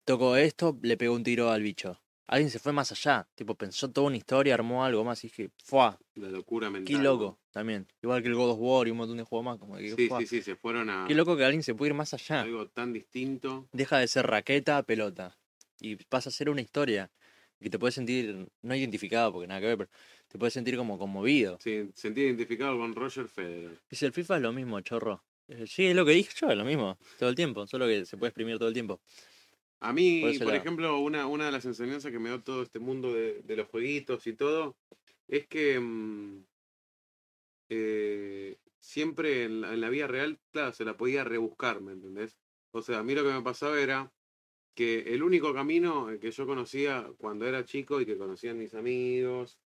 tocó esto, le pegó un tiro al bicho. Alguien se fue más allá. Tipo, pensó toda una historia, armó algo más. Y dije, ¡fua! La locura mental. ¡Qué loco! También. Igual que el God of War y un montón de juegos más. Como que, Sí, ¡fua! sí, sí, se fueron a Qué loco que alguien se puede ir más allá. algo tan distinto. Deja de ser raqueta a pelota. Y pasa a ser una historia. Que te puedes sentir, no identificado porque nada que ver, pero te puedes sentir como conmovido. Sí, sentí identificado con Roger Federer. Dice, el FIFA es lo mismo, chorro. Eh, Sí, es lo que dije yo, es lo mismo, todo el tiempo, solo que se puede exprimir todo el tiempo. A mí, Por ejemplo, una, una de las enseñanzas que me dio todo este mundo de, de los jueguitos y todo, es que mm, eh, siempre en la, en la vida real, claro, se la podía rebuscar, ¿me entendés? O sea, a mí lo que me pasaba era que el único camino eh, que yo conocía cuando era chico y que conocían mis amigos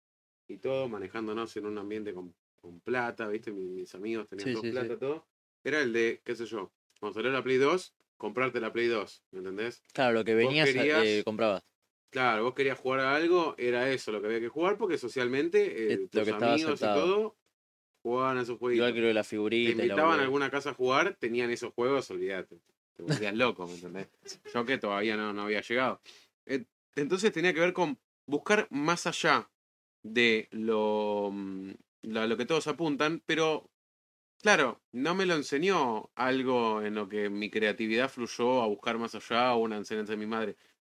y todo, manejándonos en un ambiente con, con plata, ¿viste? Mi- Mis, amigos tenían Sí, todos sí, sí. plata, todo, era el de, qué sé yo, cuando salió la Play 2, comprarte la Play 2, ¿me entendés? Claro, lo que venías, querías- eh, comprabas. Claro, vos querías jugar a algo, era eso lo que había que jugar, porque socialmente eh, Es lo tus que estaba amigos aceptado. y todo jugaban a esos jueguitos. Igual de la Te figurita la invitaban a boludez. alguna casa a jugar, tenían esos juegos, olvídate. Te volvías loco, ¿me entendés? Yo que todavía no, no había llegado. Eh, Entonces tenía que ver con buscar más allá de lo, mm, lo, a lo que todos apuntan, pero claro, no me lo enseñó algo en lo que mi creatividad fluyó a buscar más allá una enseñanza de mi madre.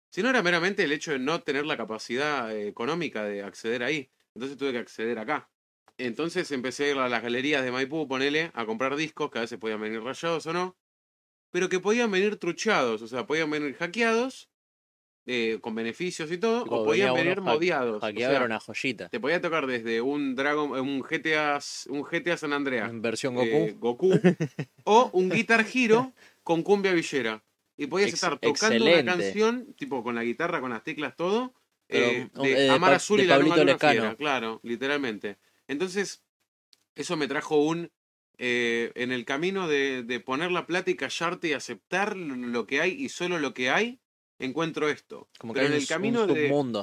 Sino era meramente el hecho de no tener la capacidad eh, económica de acceder ahí. Entonces tuve que acceder acá. Entonces empecé a ir a las galerías de Maipú, ponele, a comprar discos que a veces podían venir rayados o no, pero que podían venir truchados, o sea, podían venir hackeados, eh, con beneficios y todo, o podían venir modiados. o sea, era una joyita. te podía tocar desde un Dragon, eh, un GTA, un GTA San Andreas, En versión Goku. eh, Goku, o un Guitar Hero con cumbia villera. y podías Ex- estar tocando excelente. una canción, tipo con la guitarra, con las teclas, todo, eh, de Amar Azul de y la Luna Lescano. Fiera, claro, literalmente. Entonces, eso me trajo un... eh, en el camino de, de poner la plata y callarte y aceptar lo que hay y solo lo que hay, encuentro esto. Como que Pero hay en un, el camino un de,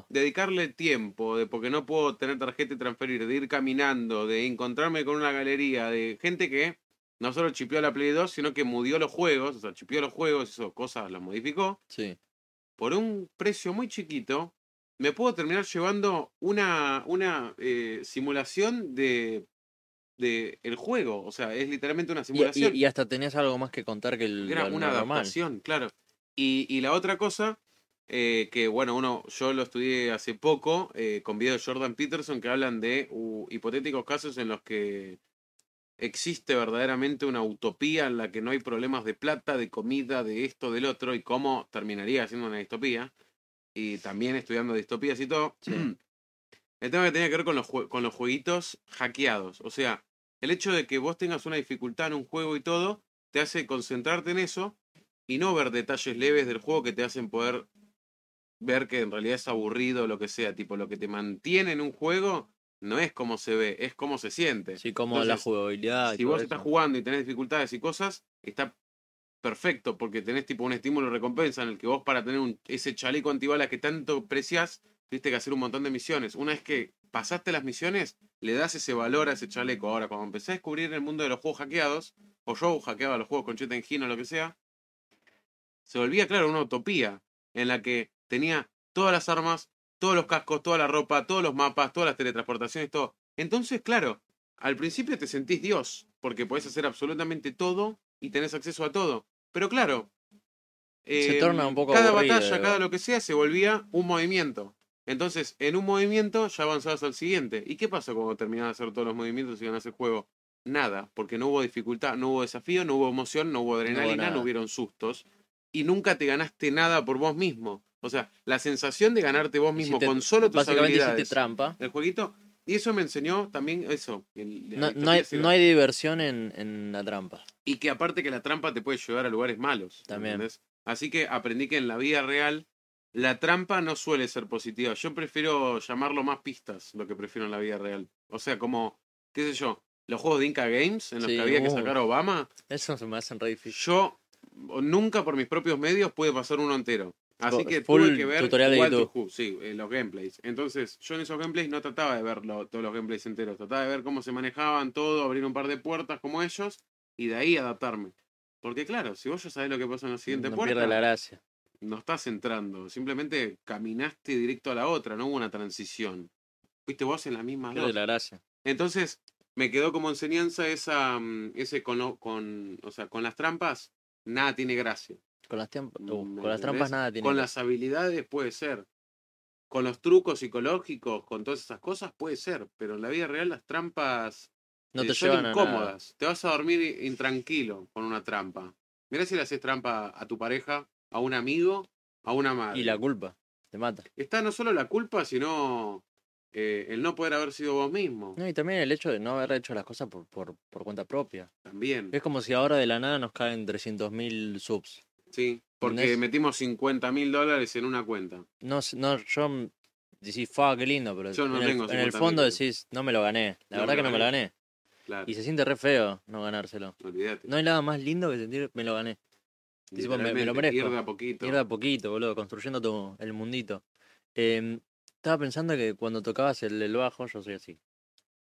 dedicarle tiempo, de porque no puedo tener tarjeta y transferir, de ir caminando, de encontrarme con una galería de gente que no solo chipeó la Play 2, sino que mudió los juegos, o sea, chipeó los juegos, hizo cosas, las modificó, Sí. por un precio muy chiquito, me puedo terminar llevando una, una eh, simulación de, de el juego. O sea, es literalmente una simulación. y- y hasta tenías algo más que contar que el Era una normal. adaptación, claro. Y, y la otra cosa, eh, que bueno, uno, yo lo estudié hace poco, eh, con videos de Jordan Peterson que hablan de uh, hipotéticos casos en los que existe verdaderamente una utopía en la que no hay problemas de plata, de comida, de esto, del otro, y cómo terminaría siendo una distopía. Y también estudiando distopías y todo. Sí. El tema que tenía que ver con los, con los jueguitos hackeados. O sea, el hecho de que vos tengas una dificultad en un juego y todo, te hace concentrarte en eso y no ver detalles leves del juego que te hacen poder ver que en realidad es aburrido o lo que sea. Tipo, lo que te mantiene en un juego no es cómo se ve, es cómo se siente. Sí, como la jugabilidad. Si vos eso. estás jugando y tenés dificultades y cosas, está perfecto porque tenés tipo un estímulo recompensa en el que vos para tener un, ese chaleco antibalas que tanto preciás, tuviste que hacer un montón de misiones. Una vez que pasaste las misiones, le das ese valor a ese chaleco. Ahora, cuando empecé a descubrir el mundo de los juegos hackeados, o yo hackeaba los juegos con Chet Engine o lo que sea, se volvía, claro, una utopía en la que tenía todas las armas, todos los cascos, toda la ropa, todos los mapas, todas las teletransportaciones, todo. Entonces, claro, al principio te sentís Dios, porque podés hacer absolutamente todo y tenés acceso a todo. Pero claro, Se torna un poco cada aburrido, batalla, cada lo que sea, se volvía un movimiento. Entonces, en un movimiento ya avanzabas al siguiente. ¿Y qué pasa cuando terminabas de hacer todos los movimientos y ganas el juego? Nada, porque no hubo dificultad, no hubo desafío, no hubo emoción, no hubo adrenalina, no, hubieron sustos. Y nunca te ganaste nada por vos mismo. O sea, la sensación de ganarte vos mismo con solo tus habilidades. trampa. El jueguito. Y eso me enseñó también eso. el- No, no hay, sirve. no hay diversión en, en la trampa. Y que aparte que la trampa te puede llevar a lugares malos. También. ¿entendés? Así que aprendí que en la vida real la trampa no suele ser positiva. Yo prefiero llamarlo más pistas, lo que prefiero en la vida real. O sea, como, qué sé yo, los juegos de Inca Games en los Sí, que había que uh. sacar a Obama, Eso se me hacen re difícil. yo nunca por mis propios medios pude pasar uno entero. Así que full tuve que ver tutorial de YouTube. Who, sí, eh, los gameplays. Entonces, yo en esos gameplays no trataba de ver lo- todos los gameplays enteros, trataba de ver cómo se manejaban todo, abrir un par de puertas como ellos y de ahí adaptarme. Porque claro, si vos ya sabés lo que pasa en la siguiente no puerta, pierde la gracia. no estás entrando, simplemente caminaste directo a la otra, no hubo una transición. Fuiste vos en las mismas Pierde dos. la gracia. Entonces, me quedó como enseñanza esa, mm, ese con, con, o sea, con las trampas, nada tiene gracia. Con las, uh, ¿Me con las trampas nada tiene Con gracia. las habilidades puede ser. Con los trucos psicológicos, con todas esas cosas puede ser. Pero en la vida real las trampas No eh, te son llevan a nada. incómodas. Te vas a dormir intranquilo con una trampa. Mirá si le haces trampa a tu pareja, a un amigo, a una madre. Y la culpa. Te mata. Está no solo la culpa, sino eh, el no poder haber sido vos mismo. No, y también el hecho de no haber hecho las cosas por, por, por cuenta propia. También. Es como si ahora de la nada nos caen 300.000 subs. Sí. Porque ¿Entendés? metimos 50 mil dólares en una cuenta. No, no yo decís, fa, qué lindo, pero Yo no en, el, tengo en el 50.000 fondo decís, no me lo gané. La No verdad que no me lo gané. Claro. Y se siente re feo no ganárselo. Olvídate. No hay nada más lindo que sentir, me lo gané. tipo, me- me lo Literalmente, Ir merezco. de a poquito. Ir de a poquito, boludo, construyendo tu, el mundito. Em, estaba pensando que cuando tocabas el, el bajo, yo soy así.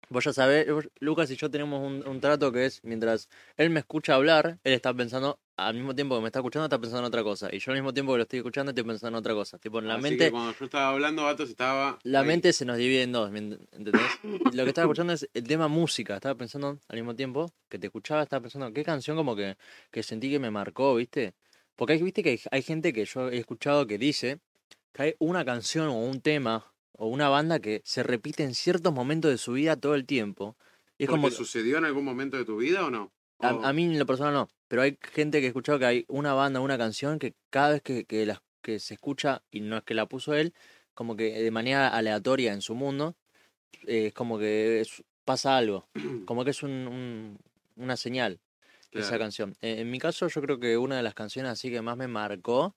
Vos ya sabés, Lucas y yo tenemos un, un trato que es, mientras él me escucha hablar, él está pensando, al mismo tiempo que me está escuchando, está pensando en otra cosa. Y yo al mismo tiempo que lo estoy escuchando, estoy pensando en otra cosa. Tipo, en la Así mente, que cuando yo estaba hablando, Vatos estaba. la ahí. mente se nos divide en dos, ¿me ent- ¿entendés? Lo que estaba escuchando es el tema música. Estaba pensando al mismo tiempo que te escuchaba, estaba pensando, ¿qué canción como que, que sentí que me marcó, viste? Porque hay, viste que hay, hay gente que yo he escuchado que dice que hay una canción o un tema o una banda que se repite en ciertos momentos de su vida todo el tiempo. Y es ¿Porque como, sucedió en algún momento de tu vida o no? O- a, a mí en lo personal no, pero hay gente que he escuchado que hay una banda, una canción que cada vez que, que, la- que se escucha, y no es que la puso él, como que de manera aleatoria en su mundo, eh, es como que es- pasa algo, como que es un, un- una señal. esa canción. Eh, en mi caso, yo creo que una de las canciones así que más me marcó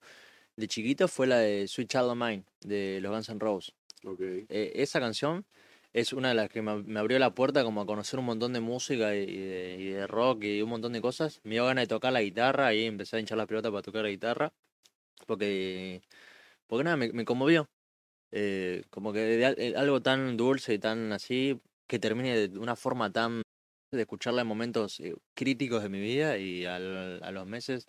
de chiquito fue la de Sweet Child of Mine, de los Guns N' Roses. Ok. Eh, esa canción es una de las que me, abrió la puerta como a conocer un montón de música y, de, y de rock y un montón de cosas. Me dio ganas de tocar la guitarra y empecé a hinchar la pelota para tocar la guitarra. Porque, porque nada, me, me conmovió. Eh, como que de eh, algo tan dulce y tan así, que termine de una forma tan de escucharla en momentos críticos de mi vida y al- a los meses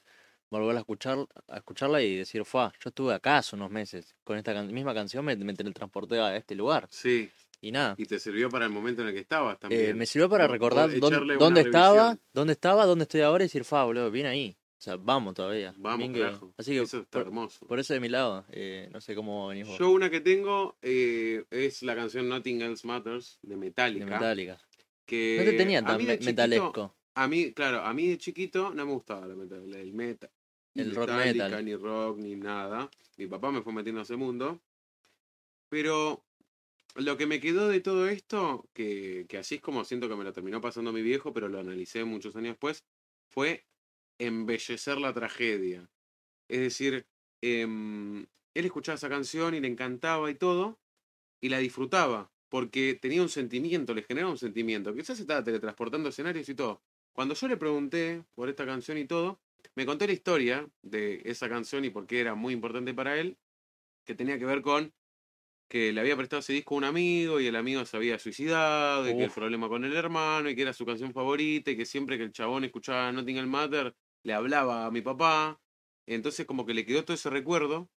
volver a escuchar a escucharla y decir, fue, yo estuve acá hace unos meses con esta can- misma canción, me, me teletransporté a este lugar. Sí, Y nada, y te sirvió para el momento en el que estabas eh, también. me sirvió para recordar dónde, estaba, dónde estaba, dónde estoy ahora y decir, fa, boludo, bien ahí. O sea, vamos todavía. Vamos, carajo. Así que Eso está por, hermoso. por eso de mi lado, eh, no sé cómo venís vos. Yo una que tengo eh, es la canción Nothing Else Matters de de Metallica. Metallica. Que No te tenía tan me- chiquito- metalesco. A mí, claro, a mí de chiquito no me gustaba la metal, el metal. ni El rock Metallica, metal. Ni rock, ni nada. Mi papá me fue metiendo a ese mundo. Pero lo que me quedó de todo esto, que, que así es como siento que me lo terminó pasando mi viejo, pero lo analicé muchos años después, fue embellecer la tragedia. Es decir, em, él escuchaba esa canción y le encantaba y todo, y la disfrutaba, porque tenía un sentimiento, le generaba un sentimiento. Quizás estaba teletransportando escenarios y todo. Cuando yo le pregunté por esta canción y todo, me contó la historia de esa canción y por qué era muy importante para él, que tenía que ver con que le había prestado ese disco a un amigo y el amigo se había suicidado, y que el problema con el hermano, y que era su canción favorita, y que siempre que el chabón escuchaba Nothing Matter, le hablaba a mi papá. Entonces como que le quedó todo ese recuerdo,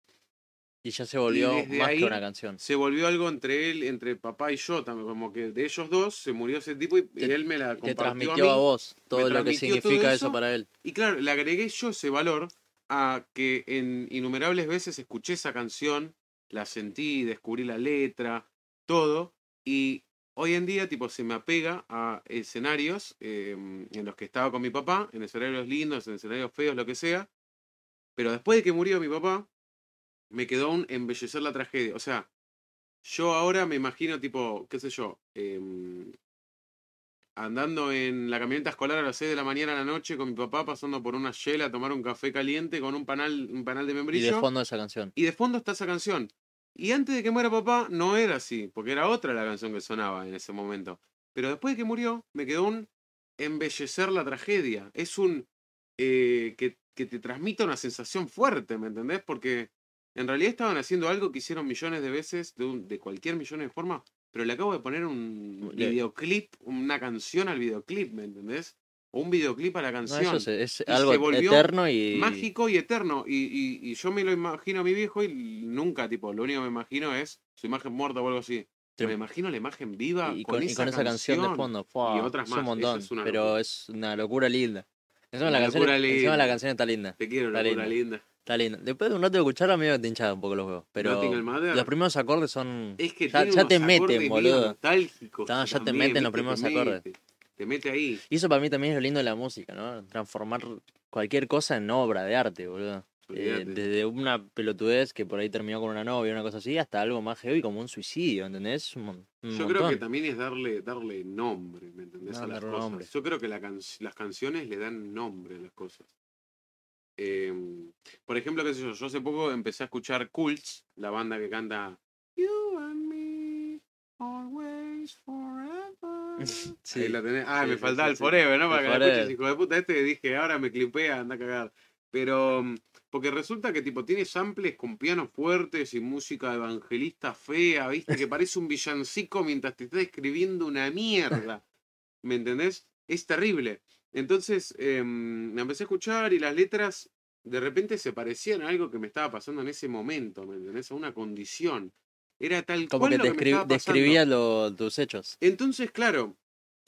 Y ya se volvió más que una canción. se volvió algo entre él, entre papá y yo, también, como que de ellos dos se murió ese tipo y, Te- él me la Te compartió transmitió a vos todo lo que significa eso eso. para él. Y claro, le agregué yo ese valor a que en innumerables veces escuché esa canción, la sentí, descubrí la letra, todo, y hoy en día tipo se me apega a escenarios eh, en los que estaba con mi papá, en escenarios lindos, en escenarios feos, lo que sea, pero después de que murió mi papá, me quedó un embellecer la tragedia. O sea, yo ahora me imagino tipo, qué sé yo, em, andando en la camioneta escolar a las 6 de la mañana a la noche con mi papá pasando por una shell a tomar un café caliente con un panal, un panal de Y membrillo. de fondo esa canción. Y de fondo está esa canción. Y antes de que muera papá, no era así, porque era otra la canción que sonaba en ese momento. Pero después de que murió, me quedó un embellecer la tragedia. Es un eh, que, que te transmite una sensación fuerte, ¿me entendés? Porque en realidad estaban haciendo algo que hicieron millones de veces, de, un- de cualquier millón de formas, pero le acabo de poner un Le- videoclip, una canción al videoclip, ¿me entendés? O un videoclip a la No, canción eso es, algo se volvió eterno y. mágico y eterno. Y, y, y yo me lo imagino a mi viejo y nunca, tipo, lo único que me imagino es su imagen muerta o algo así. Sí. Me imagino la imagen viva y, con, con, y esa, con esa canción, de fondo. fua, y otras es un más, montón. es pero es una locura linda. Encima, la Una canción, locura encima la canción está linda. Te quiero, Está locura linda. linda. Está. Después de un rato de escucharla, medio que te hinchaba un poco los huevos. Pero los primeros acordes son. Es que ya, te meten, boludo. nostálgicos ya te meten los primeros Te acordes. mete, Te mete ahí. Y eso para mí también es lo lindo de la música, ¿no? Transformar cualquier cosa en obra de arte, boludo. Eh, desde una pelotudez que por ahí terminó con una novia, una cosa así, hasta algo más heavy como un suicidio, ¿entendés? Un, mon- un Yo creo que también es darle, darle nombre, ¿me entendés? No, a las cosas. nombre. Yo creo que la can- las canciones le dan nombre a las cosas. Em, por ejemplo, qué sé yo, yo hace poco empecé a escuchar Cults, la banda que canta You and me, always forever. Sí. Ahí la tenés. Ah, Sí, me sí, faltaba el forever, ¿no? Para que la escuches, hijo de puta. Este dije, ahora me clipea, anda a cagar. Pero, mm, porque resulta que tipo tiene samples con pianos fuertes y música evangelista fea, ¿viste? Que parece un villancico mientras te está escribiendo una mierda. ¿Me entendés? Es terrible. Entonces, em, me empecé a escuchar y las letras de repente se parecían a algo que me estaba pasando en ese momento, ¿me entendés? A una condición. Era tal Como cual que lo que me estaba pasando. describía lo- tus hechos. Entonces, claro,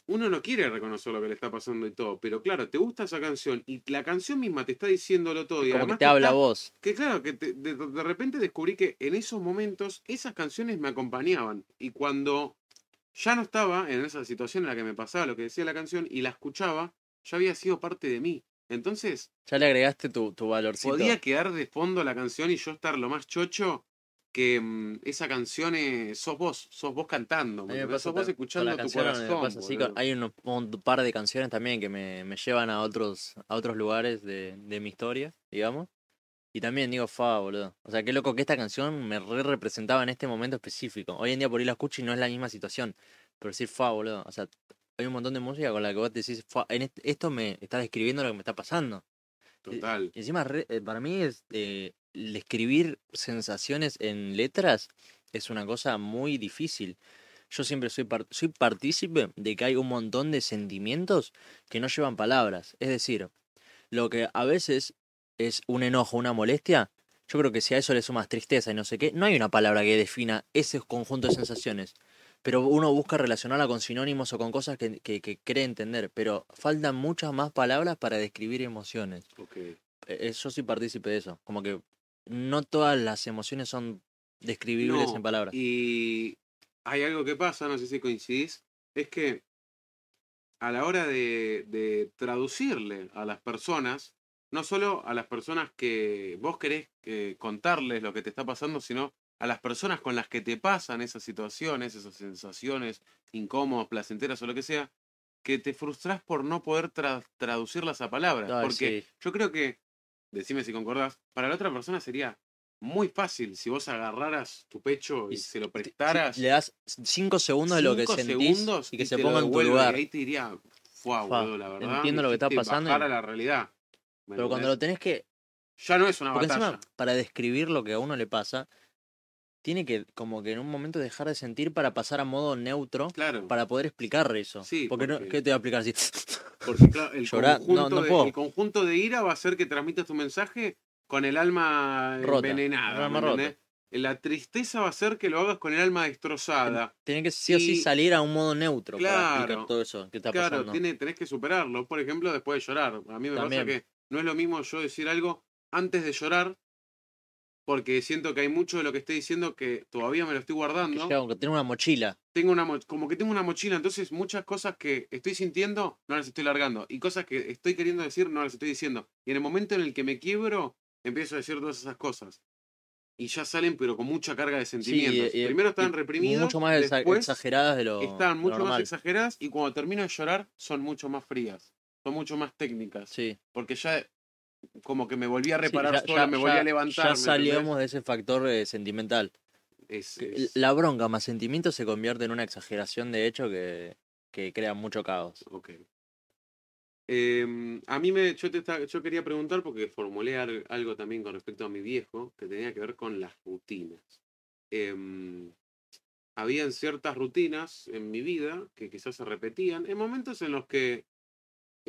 uno no quiere reconocer lo que le está pasando y todo, pero claro, te gusta esa canción y la canción misma te está diciéndolo todo. Y Como que te habla está- vos. Que claro, que te- de, de repente descubrí que en esos momentos esas canciones me acompañaban. Y cuando ya no estaba en esa situación en la que me pasaba lo que decía la canción y la escuchaba, ya había sido parte de mí. Entonces, Ya le agregaste tu, tu valorcito. podía quedar de fondo la canción y yo estar lo más chocho que mm, esa canción es, sos vos, sos vos cantando, ¿me pasa sos vos escuchando tu corazón. pasa así, con- hay un par de canciones también que me, me llevan a otros, a otros lugares de, de mi historia, digamos. Y también digo, fa, boludo. O sea, qué loco que esta canción me re representaba en este momento específico. Hoy en día por ahí la escucho y no es la misma situación. Pero decir, fa, boludo. O sea, hay un montón de música con la que vos decís, en est- esto me está describiendo lo que me está pasando. Total. Encima, re- eh, para mí, es eh, el escribir sensaciones en letras es una cosa muy difícil. Yo siempre soy, soy partícipe de que hay un montón de sentimientos que no llevan palabras. Es decir, lo que a veces es un enojo, una molestia, yo creo que si a eso le sumas tristeza y no sé qué, no hay una palabra que defina ese conjunto de sensaciones. Pero uno busca relacionarla con sinónimos o con cosas que, que, que cree entender. Pero faltan muchas más palabras para describir emociones. Ok. Eh, yo soy partícipe de eso. Como que no todas las emociones son describibles No, en palabras. Y hay algo que pasa, no sé si coincidís, es que a la hora de, de traducirle a las personas, no solo a las personas que vos querés eh, contarles lo que te está pasando, sino a las personas con las que te pasan esas situaciones, esas sensaciones incómodas, placenteras o lo que sea, que te frustras por no poder tra- traducirlas a palabras. Ay, porque sí. yo creo que, decime si concordás, para la otra persona sería muy fácil si vos agarraras tu pecho y, Y se lo prestaras. Le das cinco segundos de lo que sentís segundos y que se te lo ponga en tu lugar. Y ahí te diría, Fa, boludo, la verdad. entiendo lo que está pasando y- bajar a la realidad. ¿me Pero cuando lo tenés que... Ya no es una Porque batalla. encima, para describir lo que a uno le pasa, tiene que como que en un momento dejar de sentir para pasar a modo neutro Claro. para poder explicar eso. Sí, porque, no, ¿qué te voy a explicar así? Porque claro, el, Llorar- no, conjunto no de, puedo. el conjunto de ira va a hacer que transmitas tu mensaje con el alma Rota, envenenada. el alma ¿me rota. La tristeza va a hacer que lo hagas con el alma destrozada. Tiene que sí o sí salir a un modo neutro para Claro, explicar todo eso que está Claro, pasando. tiene, tenés que superarlo. Por ejemplo, después de llorar. A mí me También. pasa que no es lo mismo yo decir algo antes de llorar, porque siento que hay mucho de lo que estoy diciendo que todavía me lo estoy guardando. que tiene una mochila. Tengo una mo- como que tengo una mochila, entonces muchas cosas que estoy sintiendo no las estoy largando. Y cosas que estoy queriendo decir no las estoy diciendo. Y en el momento en el que me quiebro, empiezo a decir todas esas cosas. Y ya salen, pero con mucha carga de sentimientos. y- Primero y están reprimidos, Mucho más después exageradas de lo, están mucho más exageradas y cuando termino de llorar son mucho más frías, son mucho más técnicas, Sí. porque ya como que me volví a Sí, reparar ya- solo, ya- me volví ya- a levantar. Ya salíamos de ese factor eh, sentimental. Es- La bronca más sentimiento se convierte en una exageración de hecho que, que crea mucho caos. ok. Em, a mí me, yo, te, yo quería preguntar porque formulé al- algo también con respecto a mi viejo que tenía que ver con las rutinas. Em, habían ciertas rutinas en mi vida que quizás se repetían en momentos en los que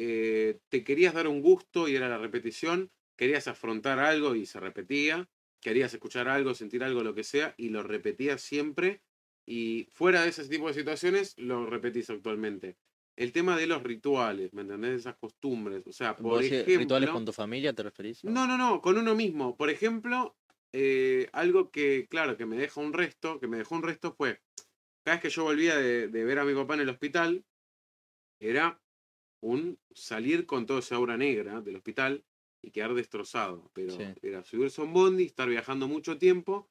eh, te querías dar un gusto y era la repetición, querías afrontar algo y se repetía, querías escuchar algo, sentir algo, lo que sea, y lo repetías siempre, y fuera de ese tipo de situaciones lo repetís actualmente. El tema de los rituales, ¿me entendés? Esas costumbres, o sea, por ¿Vos decís ejemplo... rituales con tu familia te referís? No, no, no, con uno mismo. Por ejemplo, eh, algo que, claro, que me deja un resto, que me dejó un resto fue, cada vez que yo volvía de, de ver a mi papá en el hospital, era un salir con toda esa aura negra del hospital y quedar destrozado. Pero Sí. era subirse a un bondi, estar viajando mucho tiempo,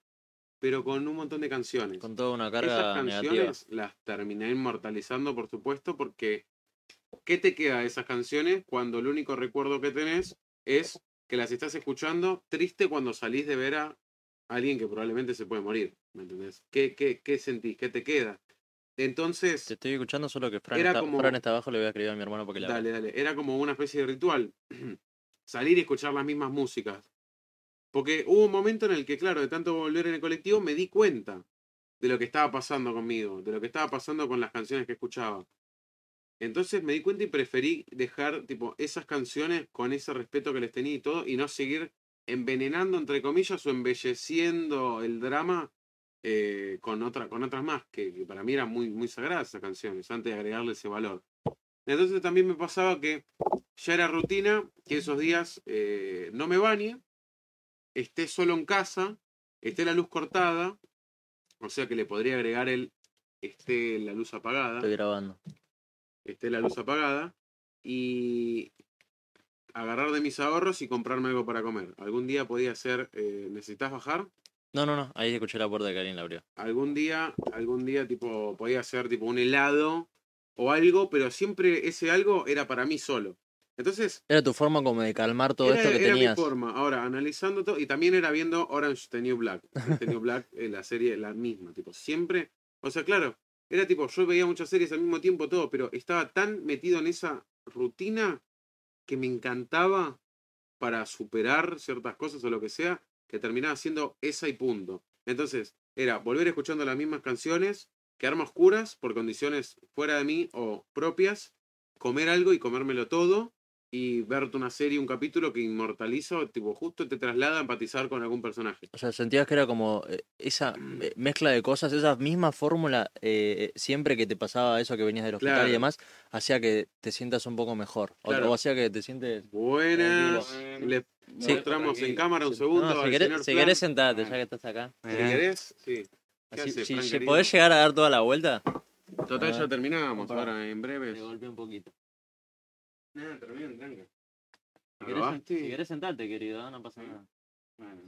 pero con un montón de canciones. Con toda una Esas carga negativa. canciones las terminé inmortalizando, por supuesto, porque ¿qué te queda de esas canciones cuando el único recuerdo que tenés es que las estás escuchando triste cuando salís de ver a alguien que probablemente se puede morir? ¿Me entendés? ¿Qué, qué, qué sentís? ¿Qué te queda? Entonces, Te estoy escuchando solo que Fran, Era está, como- Fran está abajo, le voy a escribir a mi hermano porque la dale, dale, era como una especie de ritual. Salir y escuchar las mismas músicas. Porque hubo un momento en el que, claro, de tanto volver en el colectivo, me di cuenta de lo que estaba pasando conmigo, de lo que estaba pasando con las canciones que escuchaba. Entonces me di cuenta y preferí dejar tipo esas canciones con ese respeto que les tenía y todo, y no seguir envenenando, entre comillas, o embelleciendo el drama eh, con, otra, con otras más, que, que para mí eran muy, muy sagradas esas canciones, antes de agregarle ese valor. Entonces también me pasaba que ya era rutina que esos días eh, no me bañe, esté solo en casa, esté la luz cortada, o sea que le podría agregar el esté la luz apagada estoy grabando. esté la luz apagada y agarrar de mis ahorros y comprarme algo para comer. Algún día podía ser, eh, ¿necesitas bajar? No, no, no, ahí escuché la puerta de Karin la abrió. Algún día, algún día, tipo, podía ser tipo un helado o algo, pero siempre ese algo era para mí solo. Entonces, Era tu forma como de calmar todo era, esto que era tenías. mi forma. Ahora, analizando todo, y también era viendo Orange the New Black. Orange the New Black, eh, la serie, la misma, tipo, siempre. O sea, claro, era tipo, yo veía muchas series al mismo tiempo, todo, pero estaba tan metido en esa rutina que me encantaba para superar ciertas cosas o lo que sea, que terminaba siendo esa y punto. Entonces, era volver escuchando las mismas canciones, quedarme a oscuras por condiciones fuera de mí o propias, comer algo y comérmelo todo, y verte una serie, un capítulo que inmortaliza, o tipo, justo te traslada a empatizar con algún personaje. O sea, sentías que era como eh, esa eh, mezcla de cosas, esa misma fórmula, eh, siempre que te pasaba eso que venías del hospital Claro. y demás, hacía que te sientas un poco mejor. O, Claro. o hacía que te sientes... Buenas. Tranquilo. Le Sí. mostramos en cámara un segundo. No, si al querés, si querés sentate, ya que estás acá. Si querés, sí. ¿Qué Así- hace, si si podés llegar a dar toda la vuelta. Total, ya terminamos. Ahora, en breve. Te golpeé un poquito. No, terminen, tranca. Si querés, si querés sentarte, querido, no pasa nada.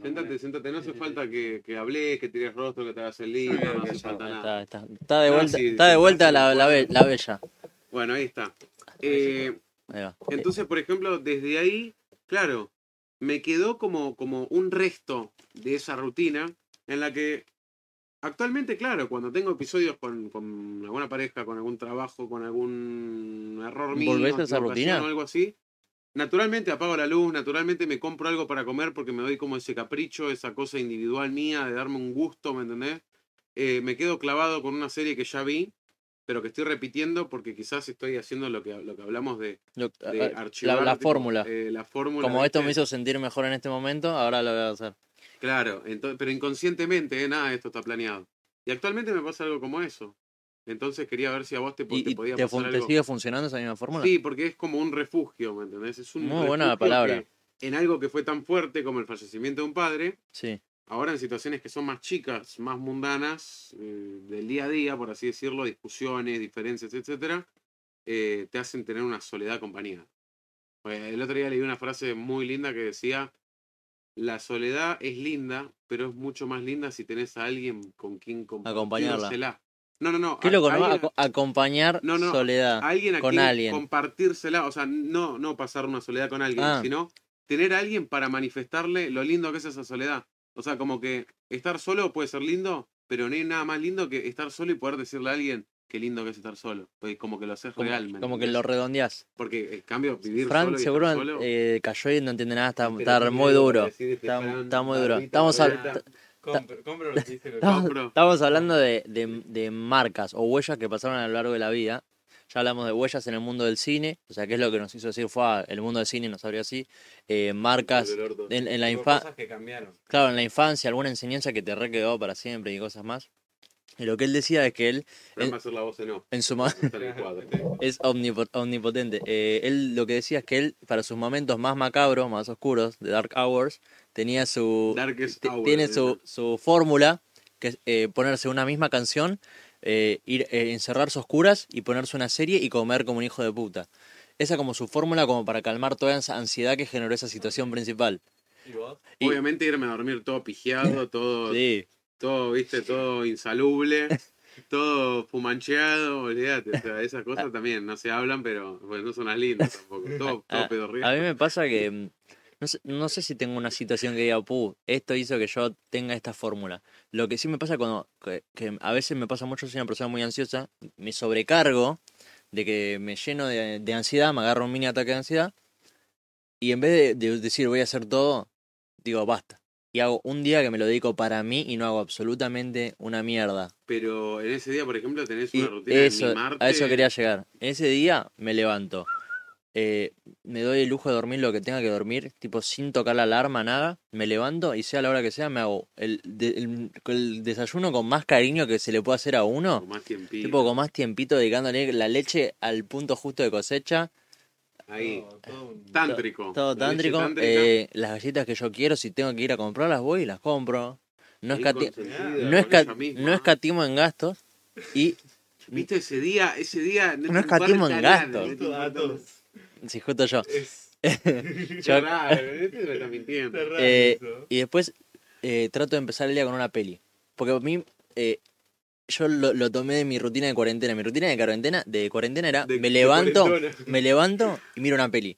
Sentate, sentate. No hace Sí, sí, falta que, que hables, que tires rostro, que te hagas el lindo, bien, no hace falta Ahí nada. Está, está, está de No, vuelta, sí, está de sí, vuelta sí, la, la, be- la bella. Bueno, ahí está. Eh, Ahí va. entonces, por ejemplo, desde ahí, claro, me quedó como, como un resto de esa rutina en la que actualmente, claro, cuando tengo episodios con, con alguna pareja, con algún trabajo, con algún error mío, ¿Volvés a esa rutina? o algo así, naturalmente apago la luz, naturalmente me compro algo para comer porque me doy como ese capricho, esa cosa individual mía de darme un gusto, ¿me entendés? Eh, me quedo clavado con una serie que ya vi, pero que estoy repitiendo porque quizás estoy haciendo lo que, lo que hablamos de, Lo- de ah, archivar. la, la tipo, fórmula. eh, la fórmula. Como esto me hizo sentir mejor en este momento, ahora lo voy a hacer. Claro, entonces, pero inconscientemente, eh, nada de esto está planeado. Y actualmente me pasa algo como eso. Entonces quería ver si a vos te, ¿Y, te podía te, pasar fun- te algo. sigue funcionando esa misma fórmula? Sí, porque es como un refugio, ¿me entendés? Es un Muy buena palabra. que en algo que fue tan fuerte como el fallecimiento de un padre, Sí. ahora en situaciones que son más chicas, más mundanas, eh, del día a día, por así decirlo, discusiones, diferencias, etcétera, eh, te hacen tener una soledad acompañada. Pues, el otro día leí una frase muy linda que decía, la soledad es linda, pero es mucho más linda si tenés a alguien con quien Acompañarla. compartírsela. No, no, no. Qué ¿no? alguien- Aco- acompañar No, no, soledad. alguien a con quien alguien. compartírsela, o sea, no, no pasar una soledad con alguien, Ah. sino tener a alguien para manifestarle lo lindo que es esa soledad. O sea, como que estar solo puede ser lindo, pero no hay nada más lindo que estar solo y poder decirle a alguien qué lindo que es estar solo. Pues como que lo haces Como, real, ¿me como que lo redondeás. Porque en cambio vivir Frank solo seguro estar solo... eh, cayó y no entiende nada, está, muy duro. Está, Fran, está muy duro. Estamos, a- barbita. t- Compro, compro lo que dice que estamos, compro. estamos hablando de, de- de marcas o huellas que pasaron a lo largo de la vida. Ya hablamos de huellas en el mundo del cine, o sea, que es lo que nos hizo decir fue ah, el mundo del cine nos abrió así. Eh, marcas en, en la infancia. Claro, en la infancia, alguna enseñanza que te re quedó para siempre y cosas más. Y lo que él decía es que él, la voz en su, es omnipo- omnipotente. Eh, él lo que decía es que él, para sus momentos más macabros, más oscuros, de Dark Hours, tenía su. Darkest t- Hour, tiene su, su fórmula, que es eh, ponerse una misma canción, eh, ir, eh, encerrarse oscuras y ponerse una serie y comer como un hijo de puta. Esa como su fórmula como para calmar toda esa ansiedad que generó esa situación principal. ¿Y vos? Y- Obviamente irme a dormir todo pijeado, todo Sí, todo, viste, todo insalubre, todo fumancheado, olvídate, o sea, esas cosas también no se hablan, pero bueno, no son las lindas tampoco, todo, todo a, pedorreado. a mí me pasa que mm, no sé, no sé si tengo una situación que diga, puh, esto hizo que yo tenga esta fórmula. Lo que sí me pasa cuando, que, que a veces me pasa mucho, soy una persona muy ansiosa, me sobrecargo de que me lleno de, de ansiedad, me agarro un mini ataque de ansiedad, y en vez de, de decir voy a hacer todo, digo basta. Y hago un día que me lo dedico para mí y no hago absolutamente una mierda. Pero en ese día, por ejemplo, tenés Y una rutina de eso, mimarte. a eso quería llegar. Ese día me levanto. eh, me doy el lujo de dormir lo que tenga que dormir, tipo sin tocar la alarma, nada. Me levanto y sea la hora que sea, me hago el, de- el- el desayuno con más cariño que se le puede hacer a uno. Con más tiempito. Tipo con más tiempito dedicándole la leche al punto justo de cosecha. Ahí, Todo, todo un- tántrico. Todo tántrico. eh, las galletas que yo quiero, si tengo que ir a comprarlas, voy y las compro. No, escati- esca- escatimo en gastos. Y Viste ese día, ese día no, escatimo en gastos. datos. si justo yo. Es nada. Qué raro, este Eh. Y después eh, trato de empezar el día con una peli. Porque a mí, eh, yo lo, lo tomé de mi rutina de cuarentena. Mi rutina de cuarentena, de cuarentena era, De- me levanto, me levanto y miro una peli.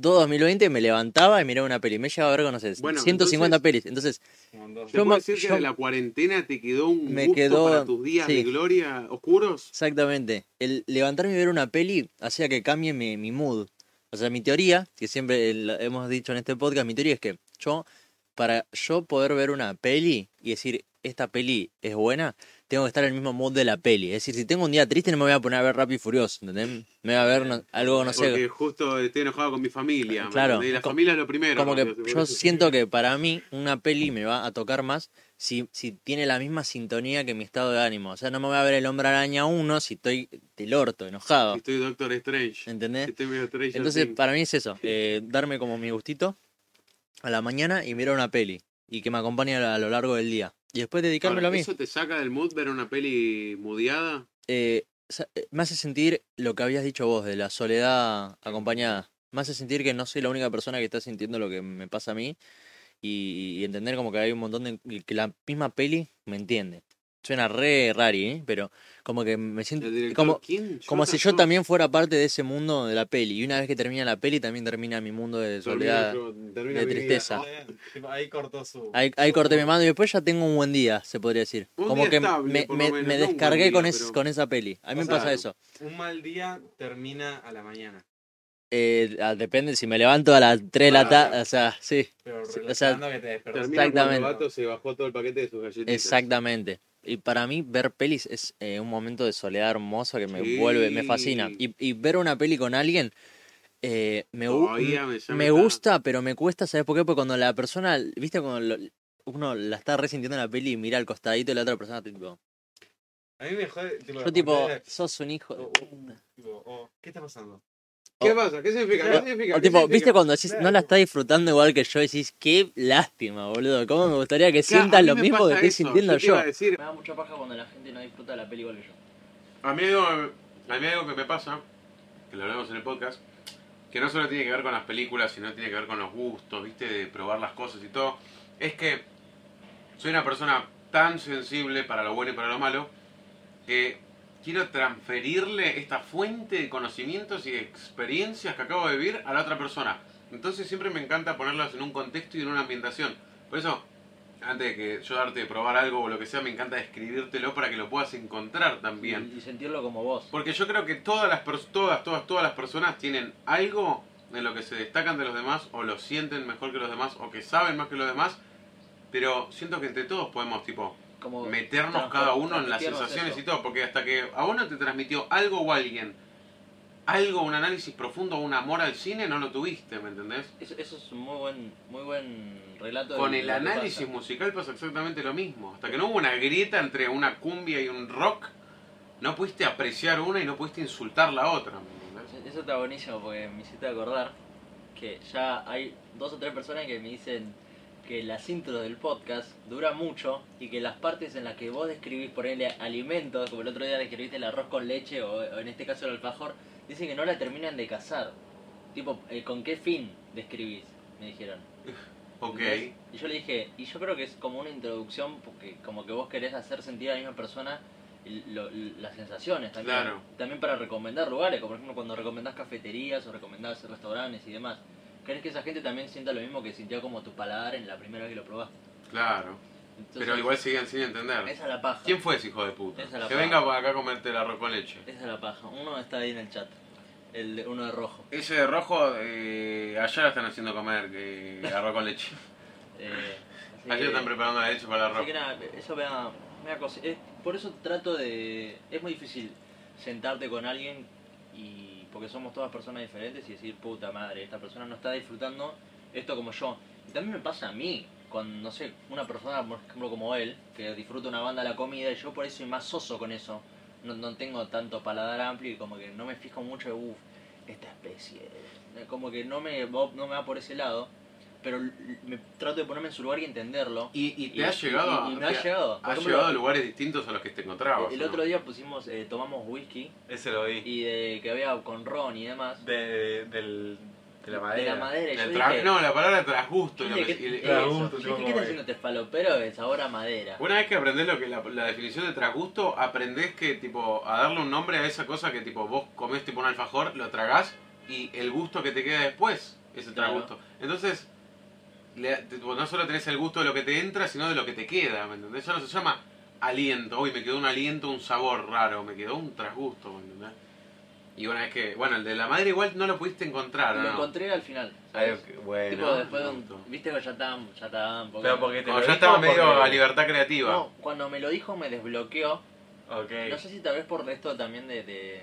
Todo 2020 me levantaba y miraba una peli. Me he llegado a ver, no sé, Bueno, 150 entonces- pelis. Entonces, Como dos. ¿Se Yo puede me- decir que yo- de la cuarentena te quedó un Me gusto quedó- para tus días sí. de gloria oscuros? exactamente, el levantarme y ver una peli hacía que cambie mi, mi mood. O sea, mi teoría, que siempre hemos dicho en este podcast, mi teoría es que yo, para yo poder ver una peli y decir, esta peli es buena, tengo que estar en el mismo mood de la peli. Es decir, si tengo un día triste no me voy a poner a ver Rápido y Furioso, ¿entendés? Me voy a ver no- algo, no sé, Porque justo estoy enojado con mi familia. ¿me Claro. Y la familia es lo primero. como que yo siento que para mí una peli me va a tocar más si, si tiene la misma sintonía que mi estado de ánimo. O sea, no me voy a ver el hombre araña 1 si estoy del orto, enojado. Si estoy Doctor Strange. Si ¿Entendés? estoy medio Stranger Entonces, para mí es eso, eh, darme como mi gustito a la mañana y mirar una peli y que me acompañe a lo largo del día. Y después dedicármelo Ahora, a mí. ¿Eso te saca del mood ver una peli mudeada? Eh, eh, me hace sentir lo que habías dicho vos de la soledad acompañada. Me hace sentir que no soy la única persona que está sintiendo lo que me pasa a mí y, y entender como que hay un montón de... que la misma peli me entiende. Suena re rari, ¿eh? pero como que me siento... Como, como si yo también fuera parte de ese mundo de la peli. Y una vez que termina la peli, también termina mi mundo de soledad. De tristeza. Tipo, Ahí cortó su. Ahí, ahí corté mi mando y después ya tengo un buen día, se podría decir. Como que me, me- me descargué con, es- con esa peli. A mí me pasa eso. Un mal día termina a la mañana. Eh, ah, depende si me levanto a las 3 de la tarde. O sea, sí, Pero Sí, o relacionando sea, que te cuando el Exactamente. vato se bajó todo el paquete de sus galletitas. exactamente. Y para mí ver pelis es eh, un momento de soledad hermoso que me Sí. vuelve, me fascina. Y, y ver una peli con alguien eh, me, me, me gusta, pero me cuesta, ¿sabes por qué? Porque cuando la persona, viste, cuando lo- uno la está resintiendo en la peli y mira al costadito y la otra persona tipo... A mí me jode. Tipo, Yo tipo, sos un hijo de o- puta. tipo, o, ¿Qué está pasando? ¿Qué pasa? ¿Qué significa? ¿Qué significa? O ¿Qué tipo, significa? viste cuando decís, no la está disfrutando igual que yo, decís, qué lástima, boludo. ¿Cómo me gustaría que Claro, sientas lo mismo que estoy sintiendo te yo? iba a decir, Me da mucha paja cuando la gente no disfruta la peli igual que yo. A mí, algo, a mí algo que me pasa, que lo hablamos en el podcast, que no solo tiene que ver con las películas, sino tiene que ver con los gustos, viste, de probar las cosas y todo, es que soy una persona tan sensible para lo bueno y para lo malo, que quiero transferirle esta fuente de conocimientos y de experiencias que acabo de vivir a la otra persona. Entonces siempre me encanta ponerlas en un contexto y en una ambientación. Por eso, antes de que yo darte de probar algo o lo que sea, me encanta describírtelo para que lo puedas encontrar también. Y, y sentirlo como vos. Porque yo creo que todas las todas, todas, todas las personas tienen algo en lo que se destacan de los demás, o lo sienten mejor que los demás, o que saben más que los demás, pero siento que entre todos podemos, tipo, Como meternos cada uno en las sensaciones eso. y todo, porque hasta que a uno te transmitió algo o alguien, algo, un análisis profundo, un amor al cine, no lo tuviste, ¿me entendés? Eso, eso es un muy buen, muy buen relato. Con el análisis pasa. musical pasa exactamente lo mismo. Hasta que no hubo una grieta entre una cumbia y un rock, no pudiste apreciar una y no pudiste insultar la otra, ¿me entendés? Eso está buenísimo porque me hiciste acordar que ya hay dos o tres personas que me dicen que las intros del podcast duran mucho y que las partes en las que vos describís por él alimentos, como el otro día describiste el arroz con leche o, o en este caso el alfajor, dicen que no la terminan de cazar. Tipo, eh, ¿con qué fin describís? Me dijeron. Ok. Y yo le dije, y yo creo que es como una introducción, porque como que vos querés hacer sentir a la misma persona lo- las sensaciones también. Claro. También para recomendar lugares, como por ejemplo cuando recomendás cafeterías o recomendás restaurantes y demás. Querés que esa gente también sienta lo mismo que sintió como tu paladar en la primera vez que lo probaste. Claro. Entonces, Pero igual siguen sin entender. Esa es la paja. ¿Quién fue ese hijo de puta? Esa es la Que paja. venga por acá a comerte el arroz con leche. Esa es la paja. Uno está ahí en el chat. El de- uno de rojo. Ese de rojo, eh, allá la están haciendo comer que arroz con leche. Eh, Allá están preparando la leche para el Así arroz. que nada, eso me da, me da cosa- es- por eso trato de... Es muy difícil sentarte con alguien y porque somos todas personas diferentes y decir, puta madre, esta persona no está disfrutando esto como yo. Y también me pasa a mí, con, no sé, una persona, por ejemplo, como él, que disfruta una banda de la comida y yo por eso soy más soso con eso. No, no tengo tanto paladar amplio y como que no me fijo mucho de, uff, esta especie. Como que no me, no me va por ese lado. Pero me trato de ponerme en su lugar y entenderlo. ¿Y, y te Y- ha llegado y- me ha llegado. Ha ejemplo, llegado a lugares distintos a los que te encontrabas? El otro día pusimos, eh, tomamos whisky Ese lo vi. y de, que había con ron y demás. De, del De la de madera. la madera. Y yo El dije, no, la palabra trasgusto. ¿qué lo le- que- qué- y le- eso? Trasgusto, Yo dije, ¿qué como está es. haciendo este falopero de sabor a madera? Una vez que aprendés lo que la, la definición de trasgusto, aprendés que tipo a darle un nombre a esa cosa que tipo vos comés tipo un alfajor, lo tragás y el gusto que te queda después es el Claro. trasgusto. Entonces, le- tipo, no solo tenés el gusto de lo que te entra, sino de lo que te queda, ¿me entendés? Eso no se llama aliento, uy, me quedó un aliento, un sabor raro, me quedó un trasgusto, ¿me entendés? Y una vez que, bueno, el de la madre igual no lo pudiste encontrar, Lo ¿no? encontré al final. Bueno. tipo, después de un. Viste que ya estaban. Ya estaban porque- Pero porque te Cuando lo ya dijo, estaba medio porque- a libertad creativa. No, cuando me lo dijo me desbloqueó. Ok. No sé si tal vez por esto también de. de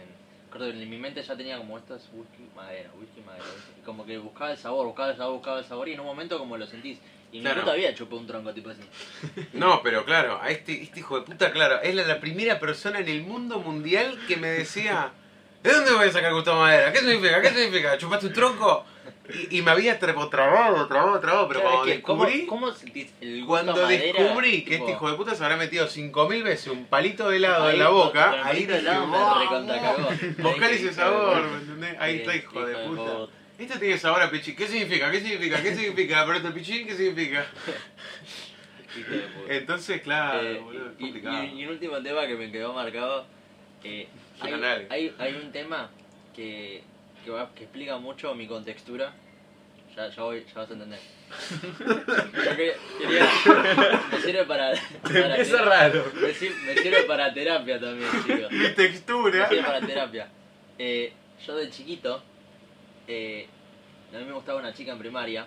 que en mi mente ya tenía como esto es whisky madera, whisky madera. whisky- y como que buscaba el sabor, buscaba el sabor, buscaba el sabor y en un momento como lo sentís. Y Claro. no todavía chupé un tronco tipo así. No, pero claro, a este, este hijo de puta, claro, es la, la primera persona en el mundo mundial que me decía, ¿de dónde voy a sacar gusto a madera? ¿Qué significa? ¿Qué significa? ¿Chupaste un tronco? Y, y me había trabado, trabado, trabado, pero cuando ¿cómo- descubrí, ¿Cómo, sentís el gusto cuando madera? descubrí que este hijo de puta se habrá metido 5000 veces un palito de helado en la boca, ahí dije, buscale ese sabor, ¿me entendés? Ahí Sí, está, hijo de puta. Este tiene sabor a pichín. ¿Qué significa? ¿Qué significa? ¿Qué significa? ¿Pero este pichín qué significa? Entonces, claro, Eh, boludo, es complicado. y- y un último tema que me quedó marcado. Hay, hay, hay un tema que, que, va- que explica mucho mi contextura. Ya, ya, voy, ya vas a entender. Yo que- quería, me sirve para. para Empieza raro. me, sir- me sirve para terapia también, chicos. Mi Me textura. sirve para terapia. Eh, yo de chiquito, eh, a mí me gustaba una chica en primaria.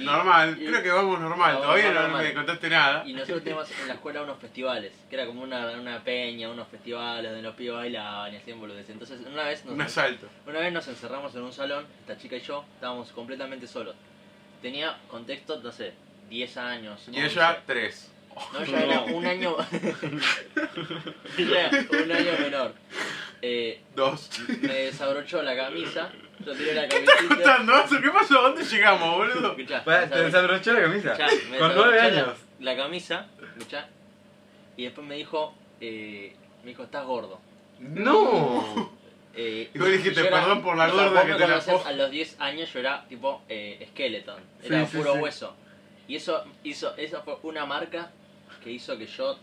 Normal, y- creo que vamos normal. No, Todavía no normal. me contaste nada. Y nosotros teníamos en la escuela unos festivales, que era como una, una peña, unos festivales donde los pibes bailaban y hacían boludeces. Entonces, una vez, nos, Un asalto. una vez nos encerramos en un salón, esta chica y yo, estábamos completamente solos. Tenía contexto, no sé, 10 años. Y ella, tres. 11. No, ella era un año. ella un año menor. Eh, Dos. me desabrochó la camisa, yo tiré la ¿Qué estás camisita. contando? ¿Qué pasó? ¿A dónde llegamos, boludo? Escuchá, Pará, ¿Te desabrochó- desabrochó la camisa? Escuchá, me Con nueve años. La, camisa, escuchá, y después me dijo, eh, me dijo, estás gordo. ¡No! Eh, Y vos dijiste, yo era- perdón por la o sea, gorda vos que me te la conocés, A los 10 años yo era tipo eh, skeleton, era Sí, sí, puro sí. hueso. Y eso hizo, esa fue una marca que hizo que yo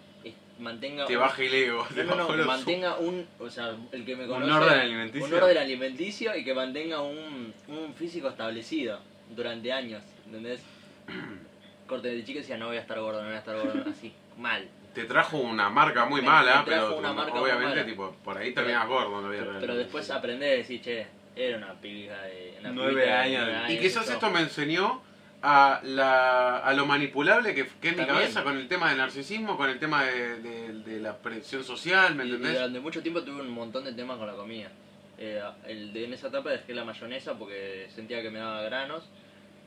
mantenga Te un- baja el ego. te no, no, no, bajó que los- mantenga un, o sea, el que me Un conoce, orden alimenticio. un orden alimenticio y que mantenga un, un físico establecido durante años, ¿entendés? Corte de chico decía, no voy a estar gordo, no voy a estar gordo, así, mal. Te trajo una marca muy Me- mala, me pero una marca obviamente, mala. tipo, por ahí terminas gordo en la vida Pero, después aprendés a decir, che, era una pibija de... Una Nueve de años. nueve Y quizás esto me enseñó a, la, a lo manipulable que, que es mi cabeza con el tema del narcisismo, con el tema de, de- de la presión social, ¿me Y- y entendés? durante mucho tiempo tuve un montón de temas con la comida. Eh, el de, en esa etapa dejé la mayonesa porque sentía que me daba granos,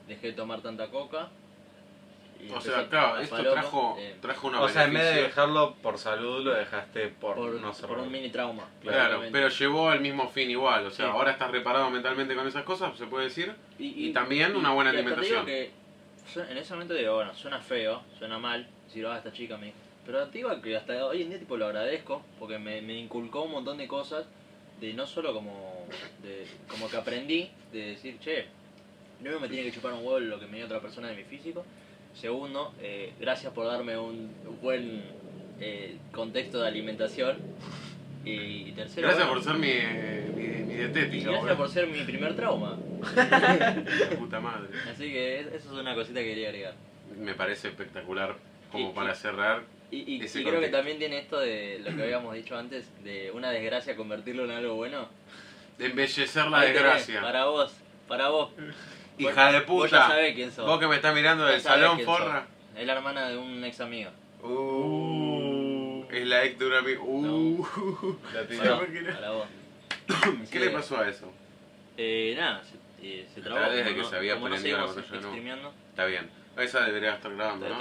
dejé de tomar tanta coca. O sea, claro, esto trajo, eh, trajo unos O sea, en vez de dejarlo por salud, lo dejaste por, por, no sé por un mini trauma. Claro, pero llevó al mismo fin igual. O sea, Sí. ahora estás reparado mentalmente con esas cosas, se puede decir. Y, y también una buena y hasta te alimentación. digo que su- en ese momento digo, bueno, suena feo, suena mal, decir, ah, esta chica me... Pero te digo que hasta hoy en día tipo lo agradezco, porque me, me inculcó un montón de cosas, de no solo como, de, como que aprendí, de decir, che, primero me tiene que chupar un huevo lo que me dio otra persona de mi físico. Segundo, eh, gracias por darme un buen eh, contexto de alimentación. Y, tercero, Gracias bueno, por ser mi, eh, mi, mi y dietética, gracias boludo. por ser mi primer trauma. La puta madre. Así que es- eso es una cosita que quería agregar. Me parece espectacular como Y- para cerrar. Y, y- Ese y creo que también tiene esto de lo que habíamos dicho antes, de una desgracia convertirlo en algo bueno. De embellecer la Ahí tenés, desgracia. Para vos, para vos. Hija de Vos ya puta. sabés quién sos. Vos que me estás mirando del salón, forra. sos. Es la hermana de un ex amigo. Uh, es la ex de un amigo. Uh. La Para, tiró. ¿por qué no? para vos. ¿Qué le pasó a eso? Eh, nada, se, eh, se trabó. Desde que no- se había no prendido la ¿no? streameando, Está bien. Esa debería estar grabando, ¿no?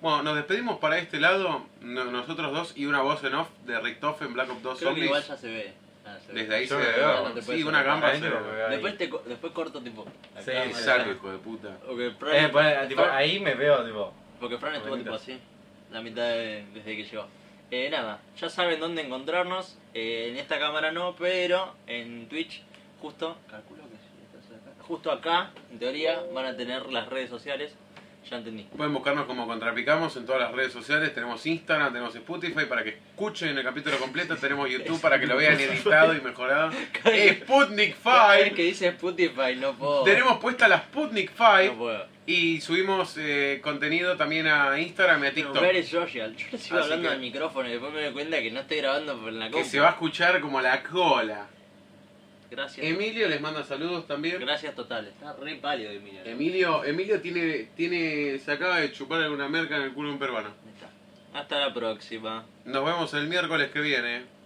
Bueno, nos despedimos para este lado, no- nosotros dos y una voz en off de Richtofen en Black Ops 2 Creo que Zombies. igual ya se ve. Ah, se. Desde ahí Yo se ve. veo. No te Sí, una gamba se ve. Después, te, co- después corto tipo. la Sí, hijo de puta. Porque Fran, Eh, pues, tipo, Fran- ahí me veo, tipo. Porque Fran estuvo tipo así, la mitad de- desde que llegó. Eh, nada, ya saben dónde encontrarnos. Eh, en esta cámara no, pero en Twitch justo, calculo que sí, estás acá. Justo acá, en teoría, van a tener las redes sociales. Ya entendí. Pueden buscarnos como Contrapicamos en todas las redes sociales. Tenemos Instagram, tenemos Spotify para que escuchen el capítulo completo. Tenemos YouTube para que lo vean editado y mejorado. Sputnik Cada vez 5. que dice Spotify no puedo. Tenemos puesta la Sputnik No 5 puedo. y subimos eh, contenido también a Instagram y a TikTok. Very social. Yo le sigo Así hablando que- al micrófono y después me doy cuenta que no estoy grabando por la Que compu. se va a escuchar como la cola. Gracias. Emilio les manda saludos también. Gracias totales. Está re pálido Emilio. Emilio, Emilio tiene, tiene, se acaba de chupar alguna merca en el culo de un peruano. Está. Hasta la próxima. Nos vemos el miércoles que viene.